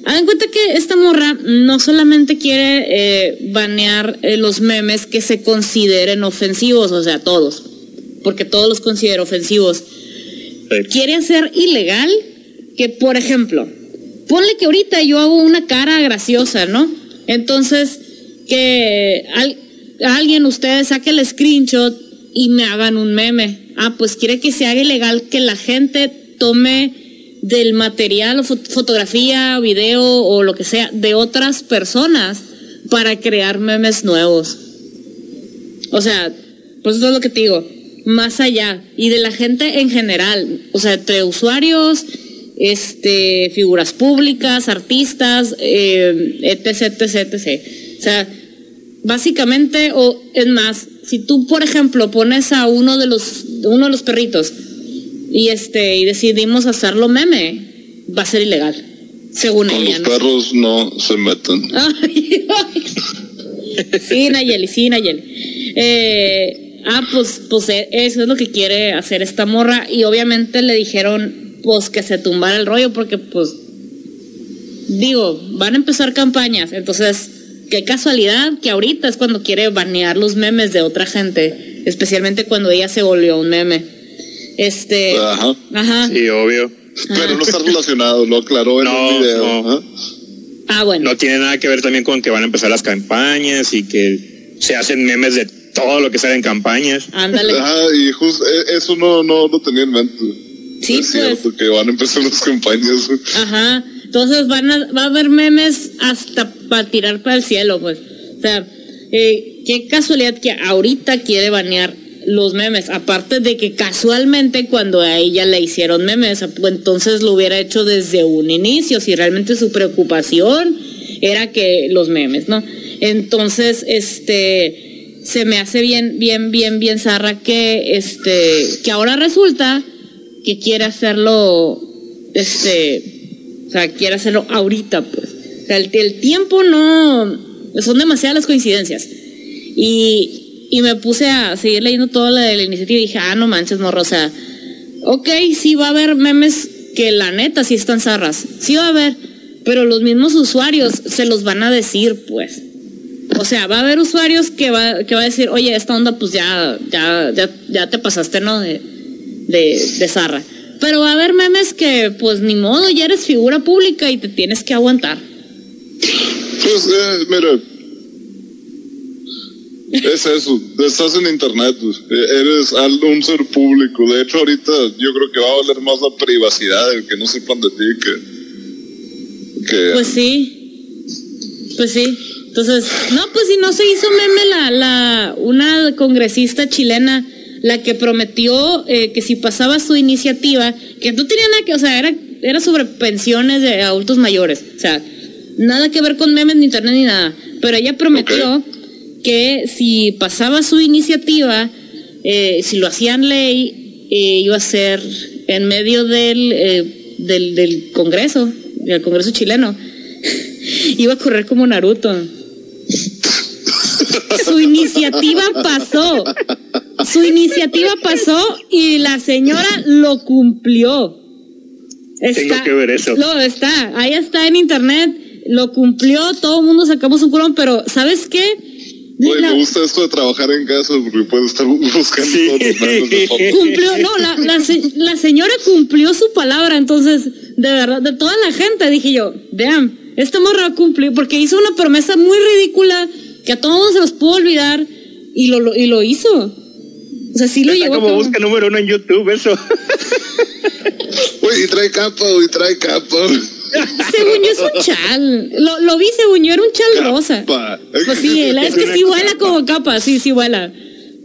Hagan cuenta que esta morra no solamente quiere eh, banear eh, los memes que se consideren ofensivos, o sea, todos, porque todos los considero ofensivos. Quiere hacer ilegal que, por ejemplo, ponle que ahorita yo hago una cara graciosa, ¿no? Entonces, que al- alguien, ustedes saque el screenshot y me hagan un meme. Ah, pues quiere que se haga ilegal que la gente tome del material o fot- fotografía, video o lo que sea de otras personas para crear memes nuevos. O sea, pues eso es lo que te digo, más allá y de la gente en general, o sea, entre usuarios, este, figuras públicas, artistas, etc, etc, etc. O sea, básicamente, o es más, si tú, por ejemplo, pones a uno de los, uno de los perritos y este, y decidimos hacerlo meme, va a ser ilegal. Según Con ella, los ¿no? perros no se. Ay, ay. Sí, Nayeli, sí, Nayeli. Eh, ah, pues, pues eh, eso es lo que quiere hacer esta morra. Y obviamente le dijeron, pues, que se tumbara el rollo, porque, pues, digo, van a empezar campañas. Entonces, qué casualidad que ahorita es cuando quiere banear los memes de otra gente, especialmente cuando ella se volvió un meme. Este. Ajá. Ajá. Sí, obvio. Pero no está relacionado, lo aclaró en No, un video. no. Ah, bueno. No tiene nada que ver también con que van a empezar las campañas y que se hacen memes de todo lo que sale en campañas. Ándale. Ajá, y justo eso no, no lo tenía en mente. Sí, es pues. cierto que van a empezar las campañas. Ajá. Entonces va a haber memes hasta para tirar para el cielo, pues. O sea, eh, qué casualidad que ahorita quiere banear los memes. Aparte de que casualmente cuando a ella le hicieron memes, entonces lo hubiera hecho desde un inicio, si realmente su preocupación era que los memes, ¿no? Entonces, este, se me hace bien, bien, bien, bien zarra que, este, que ahora resulta que quiere hacerlo, este, o sea, quiere hacerlo ahorita, pues. O sea, el, tiempo no, son demasiadas las coincidencias. Y, y me puse a seguir leyendo toda la de la iniciativa y dije, ah, no manches, morro, o sea, ok, sí va a haber memes que la neta sí están zarras, sí va a haber, pero los mismos usuarios se los van a decir, pues. O sea, va a haber usuarios que va, que va a decir, oye, esta onda pues ya, ya, ya, ya te pasaste, ¿no? De, de, de zarra. Pero va a haber memes que, pues ni modo, ya eres figura pública y te tienes que aguantar. Pues, eh, mira. Es eso, estás en internet, pues, eres un ser público. De hecho, ahorita yo creo que va a valer más la privacidad, el que no sepan de ti que. que Pues sí. Pues sí. Entonces, no, pues si no se hizo meme la, la, una congresista chilena, la que prometió eh, que si pasaba su iniciativa, que no tenía nada que, o sea, era, era sobre pensiones de adultos mayores, o sea, nada que ver con memes ni internet ni nada, pero ella prometió que si pasaba su iniciativa, eh, si lo hacían ley, eh, iba a ser en medio del, del, del Congreso, del Congreso chileno. iba a correr como Naruto. Su iniciativa pasó. Su iniciativa pasó y la señora lo cumplió. Tengo que ver eso. No, está. Ahí está en internet. Lo cumplió. Todo el mundo sacamos un curón, pero ¿sabes qué? Güey, La- me gusta esto de trabajar en casa porque puedes estar buscando Sí. todos los memes de foto. cumplió, no, la, la, se- la señora cumplió su palabra, entonces, de verdad, de toda la gente, dije yo, damn, esta morra cumplió, porque hizo una promesa muy ridícula que a todos se los pudo olvidar y lo, lo- y lo hizo. O sea, sí lo Está llevó como busca número uno en YouTube, eso. Güey, y trae capa, güey, trae capa. Según yo es un chal. Lo, lo vi, según yo era un chal rosa. Pues sí, la- es que sí vuela como capa, sí, sí vuela.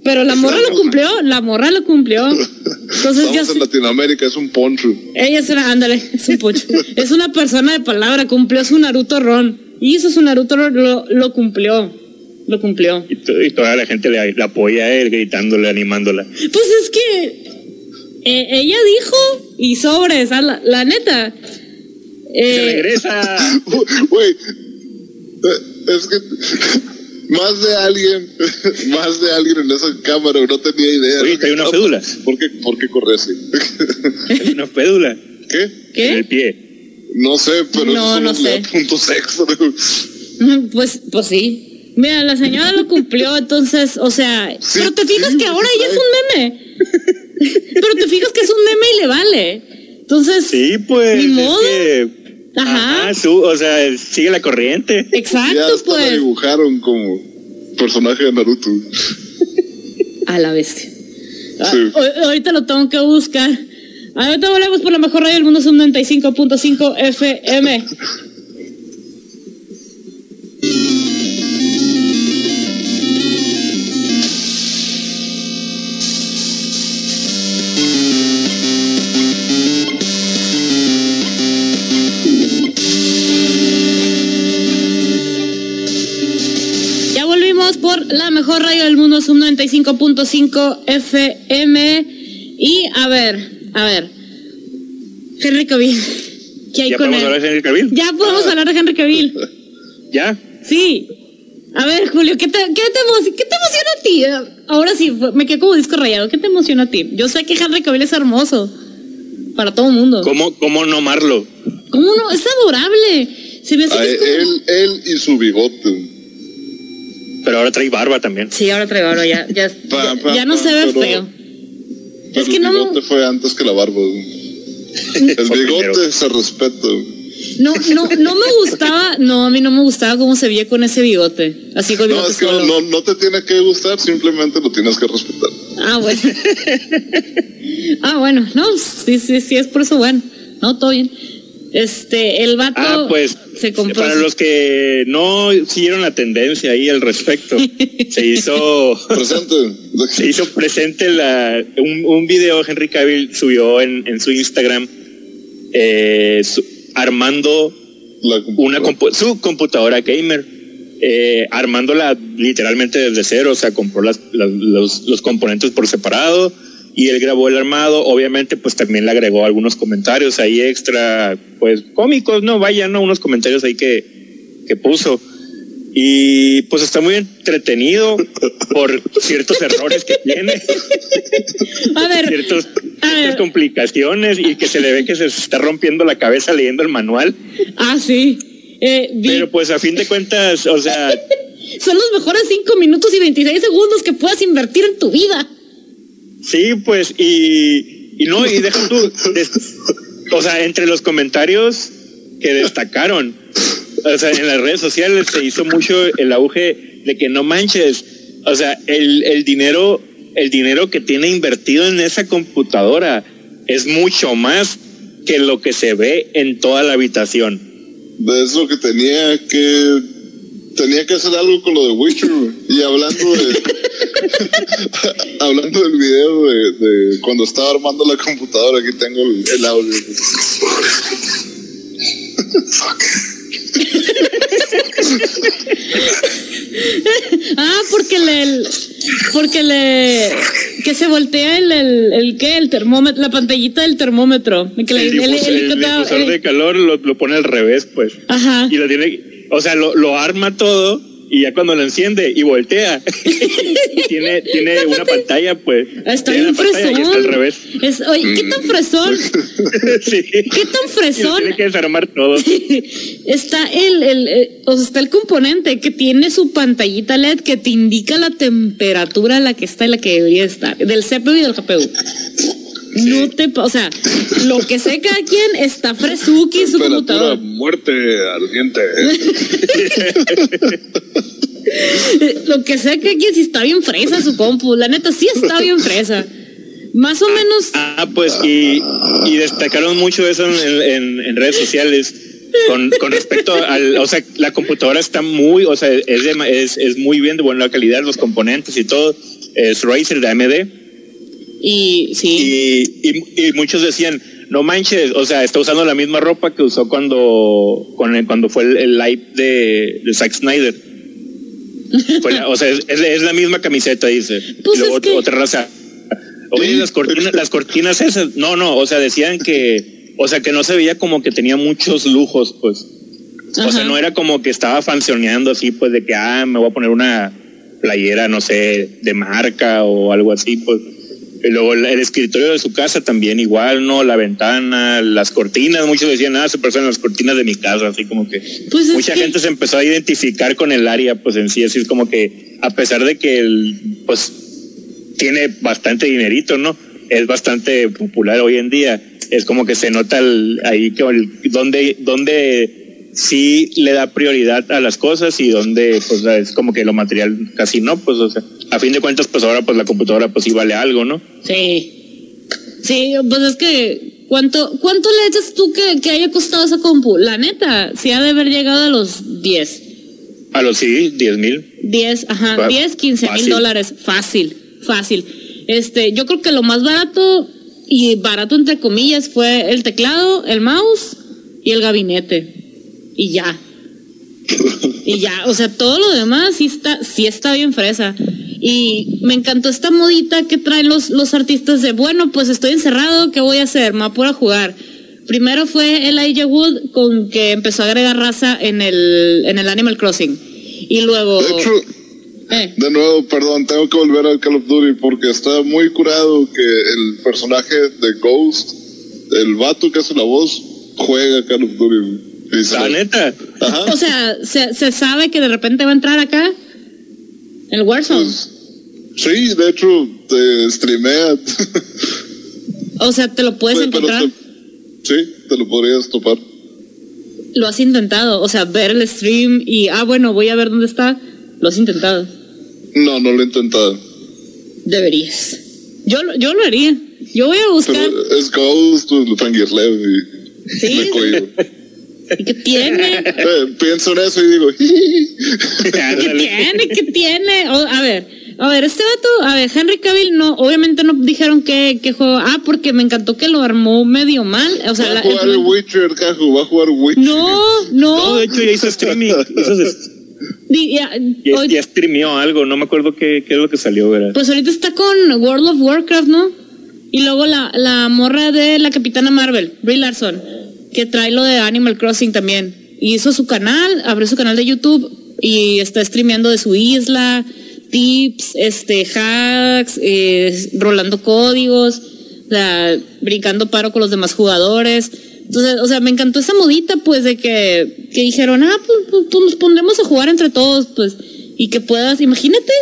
Pero la morra lo cumplió, la morra lo cumplió. Entonces ya Estamos en sí- Latinoamérica, es un poncho. Ella es una, ándale, es un pucho. es una persona de palabra, cumplió su Naruto Ron. Hizo su Naruto Ron, lo, lo cumplió. Lo cumplió. Y, to- y toda la gente le, le apoya a él, gritándole, animándola. Pues es que eh, ella dijo y sobres, la, la neta. Se eh, regresa. Güey, eh, es que más de alguien, más de alguien en esa cámara no tenía idea. Oye, trae unas fédulas. ¿Por qué, ¿Por qué corre así? Hay una fédula ¿Qué? en el ¿Qué? pie. No sé, pero No, no sé. puntos extra. Pues, pues sí. Mira, la señora lo cumplió, entonces, o sea, Sí, pero te fijas sí, que ahora ella es un meme. pero te fijas que es un meme y le vale. Entonces, Sí, pues. Ni es modo. que- Ajá. Ajá, su- o sea, sigue la corriente. ya exacto, hasta la pues. dibujaron como personaje de Naruto. A la bestia. Ah, Sí. o- ahorita lo tengo que buscar. Ahorita volvemos por la mejor radio del mundo, son 95.5 FM. La mejor radio del mundo, Sub 95.5 FM. Y a ver, a ver. Henry Cavill. ¿Qué hay ¿Ya con podemos él? hablar de Henry Cavill? Ya podemos hablar de Henry Cavill. ¿Ya? Sí. A ver, Julio, ¿qué te, qué te, emo- qué te emociona a ti? Ahora sí, me quedé como disco rayado. ¿Qué te emociona a ti? Yo sé que Henry Cavill es hermoso. Para todo el mundo. ¿Cómo, ¿Cómo no amarlo? ¿Cómo no? Es adorable. Se me hace que es como- él, él y su bigote. Pero ahora trae barba también. Sí, ahora trae barba, ya, ya, Pa, ya, pa, ya no pa, se ve pero- feo. Pero Es que el no, bigote fue antes que la barba. El Fue bigote se respeta. no, no, no me gustaba, no, a mí no me gustaba cómo se veía con ese bigote. Así con No, bigote es que no, solo. no, no te tiene que gustar, simplemente lo tienes que respetar. Ah, bueno. ah, bueno, no, sí, sí, sí, es por eso bueno. No, todo bien. Este, el vato Ah, pues se compró. para los que no siguieron la tendencia ahí al respecto, se hizo Presente. se hizo presente la, un, un video Henry Cavill subió en, en su Instagram eh, su- armando La una compu- su computadora gamer eh, armándola literalmente desde cero o sea compró las, las- los, los componentes por separado y él grabó el armado obviamente pues también le agregó algunos comentarios ahí extra pues cómicos no vaya no unos comentarios ahí que, que puso y pues está muy entretenido por ciertos errores que tiene A ver, ciertos, A ver. ciertas complicaciones y que se le ve que se está rompiendo la cabeza leyendo el manual ah, sí. Eh, pero pues a fin de cuentas, o sea, Son los mejores 5 minutos y 26 segundos que puedas invertir en tu vida. Sí, pues, y, no, y deja tú, o sea, entre los comentarios que destacaron, o sea, en las redes sociales se hizo mucho el auge de que no manches, o sea, el, el dinero, el dinero que tiene invertido en esa computadora es mucho más que lo que se ve en toda la habitación. De eso que tenía que. Tenía que hacer algo con lo de Witcher. Y hablando de. hablando del video de, de cuando estaba armando la computadora, aquí tengo el, el audio. Ah, porque le. el- porque le. Que se voltea el. el, el ¿Qué? El termómetro. La pantallita del termómetro. Que el, el- difusor, el- el el- difusor el- de calor lo, lo pone al revés, pues. Ajá. Y lo tiene, o sea, lo, lo arma todo y ya cuando lo enciende y voltea, y tiene, tiene una pantalla, pues. Está tiene una pantalla y está al fresón. revés. Es, oye, ¿qué tan fresón? sí. ¿Qué tan fresón? tiene que desarmar todo. está el, el, eh, o sea, está el componente que tiene su pantallita LED que te indica la temperatura a la que está y la que debería estar, del CPU y del GPU. No te, o sea, lo que sé cada quien está fresuki en su computadora. muerte ardiente. Lo que sé cada quien si está bien fresa su compu, la neta sí está bien fresa. Más o menos, Ah, pues, y, y destacaron mucho eso en, en- en redes sociales. Con, con respecto al, o sea, la computadora está muy, o sea, es, de ma- es, es muy bien de buena calidad, los componentes y todo. Es Razer de AMD. Y sí, Y, y, y muchos decían, no manches, o sea, está usando la misma ropa que usó cuando, con el- cuando fue el, el live de, de Zack Snyder. Fue la- o sea, es, es- es la misma camiseta, dice. Pues y luego es que- otra raza. Oye, las cortinas, las cortinas esas. No, no, o sea, decían que, o sea, que no se veía como que tenía muchos lujos, pues. O sea, no era como que estaba fancioneando así, pues, de que, ah, me voy a poner una playera, no sé, de marca o algo así, pues. Y luego el, el escritorio de su casa también igual, ¿no? La ventana, las cortinas, muchos decían, ah, se parecen las cortinas de mi casa, así como que Pues es mucha que- gente se empezó a identificar con el área, pues en sí, así es como que a pesar de que el, pues tiene bastante dinerito, ¿no? Es bastante popular hoy en día. Es como que se nota el- ahí que el, donde, donde sí le da prioridad a las cosas y donde pues es como que lo material casi no, pues o sea, a fin de cuentas pues ahora pues la computadora pues sí vale algo, ¿no? sí. Sí, pues es que, ¿cuánto, cuánto le echas tú que, que haya costado esa compu? La neta, sí ha de haber llegado a los 10. A los sí, 10 mil. 10, ajá, Fa- 10, 15 mil dólares. Fácil, fácil. Este, yo creo que lo más barato, y barato entre comillas, fue el teclado, el mouse y el gabinete. Y ya. Y ya, o sea, todo lo demás sí está, sí está bien fresa. Y me encantó esta modita que traen los, los artistas de, bueno, pues estoy encerrado, ¿qué voy a hacer? Me voy a jugar. Primero fue Elijah Wood con que empezó a agregar raza en el, en el Animal Crossing. Y luego... De hecho, eh, de nuevo, perdón, tengo que volver al Call of Duty porque está muy curado que el personaje de Ghost, el vato que hace la voz, juega Call of Duty. La neta. Ajá. o sea, se, se sabe que de repente va a entrar acá. El Warzone. Pues, sí, de hecho, te streamea. O sea, te lo puedes Pero te- encontrar. sí, te lo podrías topar. Lo has intentado. O sea, ver el stream y, ah, bueno, voy a ver dónde está. Lo has intentado. No, no lo he intentado. Deberías. Yo, lo- yo lo haría. Yo voy a buscar. Pero es Ghost, pues, Fangirleo y Sí. Me cohibo. ¿Y qué tiene? Eh, pienso en eso y digo, ¿Qué tiene? ¿Qué tiene? O- a ver, a ver, este vato, a ver, Henry Cavill no, obviamente no dijeron que, que juego. Ah, porque me encantó que lo armó medio mal. O sea, va a la- jugar el Witcher, cajo, va a jugar Witcher. no, No, no. de hecho ya hizo streaming. Hizo- di- ya- ya, hoy- ya streameó algo, no me acuerdo qué, qué es lo que salió, ¿verdad? pues ahorita está con World of Warcraft, ¿no? Y luego la, la morra de la Capitana Marvel, Brie Larson, que trae lo de Animal Crossing también. Y hizo su canal, abrió su canal de YouTube y está streameando de su isla, tips, este, hacks, eh, rolando códigos, brincando paro con los demás jugadores. Entonces, o sea, me encantó esa modita, pues, de que, que dijeron, ah, pues, pues, pues, nos pondremos a jugar entre todos, pues, y que puedas, imagínate,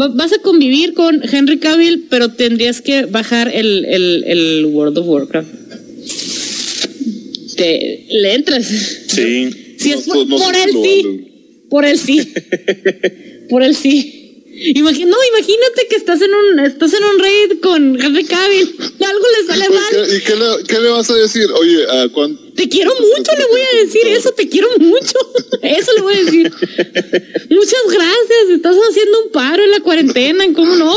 va- vas a convivir con Henry Cavill, pero tendrías que bajar el, el World of Warcraft. Te, le entras. Sí. Si No es por, no por él sí. Por él sí. por él sí. No, imagínate que estás en un estás en un raid con Henry Cavill. Algo le sale mal. ¿qué- ¿Y qué le, qué le vas a decir? Oye, ¿a cuánto? Te quiero mucho, le voy a decir eso, te quiero mucho. Eso le voy a decir. Muchas gracias, estás haciendo un paro en la cuarentena, ¿cómo no?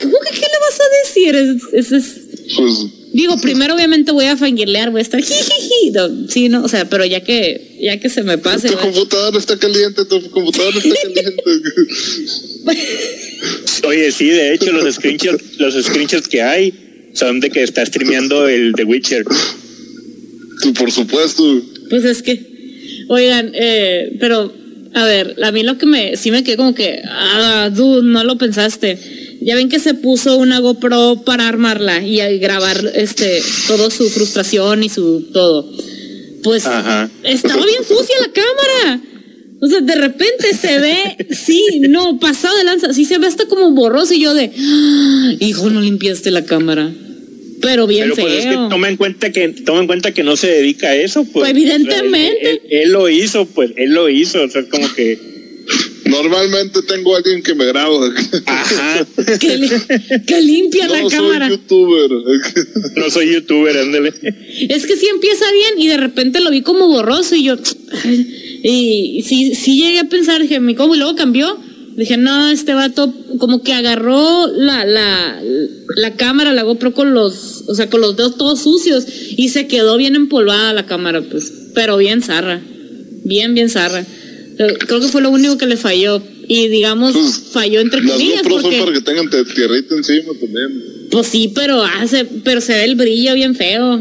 ¿Cómo que qué le vas a decir? Es, es- es- Pues, Digo, primero obviamente voy a fangirlear, voy a estar jijiji. No, sí, no, o sea, pero ya que, ya que se me pase. tu computadora está caliente, tu computadora está caliente. Oye, sí, de hecho, los screenshots, los screenshots que hay son de que está streameando el The Witcher. Por supuesto. Pues es que, oigan, eh, pero, a ver, a mí lo que me, sí me quedé como que, ah, dude, no lo pensaste. Ya ven que se puso una GoPro para armarla y grabar, este, todo su frustración y su todo. Pues, Ajá. estaba bien sucia la cámara. O sea, de repente se ve, sí, no, pasado de lanza, sí se ve hasta como borroso y yo de, "Ah, hijo, no limpiaste la cámara. Pero bien Pero pues es que feo. toma en cuenta que toma en cuenta que no se dedica a eso, pues. Pues, evidentemente. Él, él- él lo hizo, pues, él lo hizo, o sea, como que Normalmente tengo a alguien que me graba. ajá. que, li- que limpia la No soy cámara. youtuber. No soy youtuber, ándale. Es que sí empieza bien y de repente lo vi como borroso y yo. Y sí, sí llegué a pensar, dije, mi cómo y luego cambió. Dije, no, este vato como que agarró la, la, la cámara, la GoPro con los, o sea, con los dedos todos sucios y se quedó bien empolvada la cámara, pues, pero bien zarra, bien, bien zarra. Creo que fue lo único que le falló y digamos, falló entre Las comillas GoPro son porque... para que tengan te- tierrita encima también. Pues sí, pero hace, pero se ve el brillo bien feo.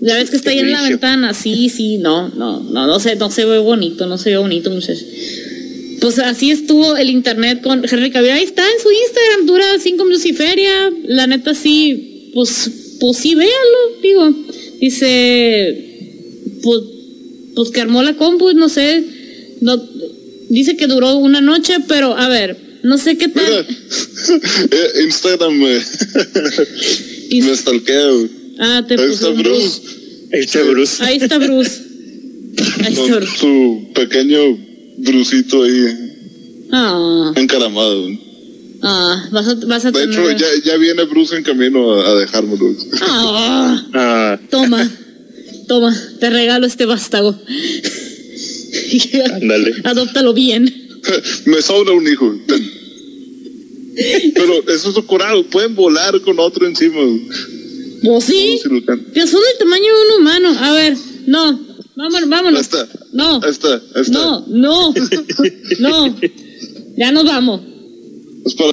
Ya ves que está ahí en la ventana, sí, sí, no, no, no, no se, no se ve bonito, no se ve bonito, muchachos. Pues así estuvo el internet con Henry Cavill. Ahí está en su Instagram, dura cinco minutos y feria. La neta sí, pues, pues sí, véanlo, digo. Dice, pues, pues que armó la compu, no sé. No, dice que duró una noche, pero a ver, no sé qué tal. eh, Instagram me, Y- me stalkea. ah, te Ahí puso está un Bruce. Ahí está Bruce. Ahí está Bruce. Ahí está Con Bruce. su pequeño Brucito ahí Ah, encaramado. ah, vas a, vas a De tener. hecho, ya, ya viene Bruce en camino a, a dejármelo. Ah, Ah, toma, toma, te regalo este vástago. ándale. Adóptalo bien. me sobra un hijo. Pero eso es curado. Pueden volar con otro encima. ¿Vos sí? Que son del tamaño de un humano. A ver, no, vámonos, vámonos. está. No. Ahí está. no, no, no. Ya nos vamos. Es para,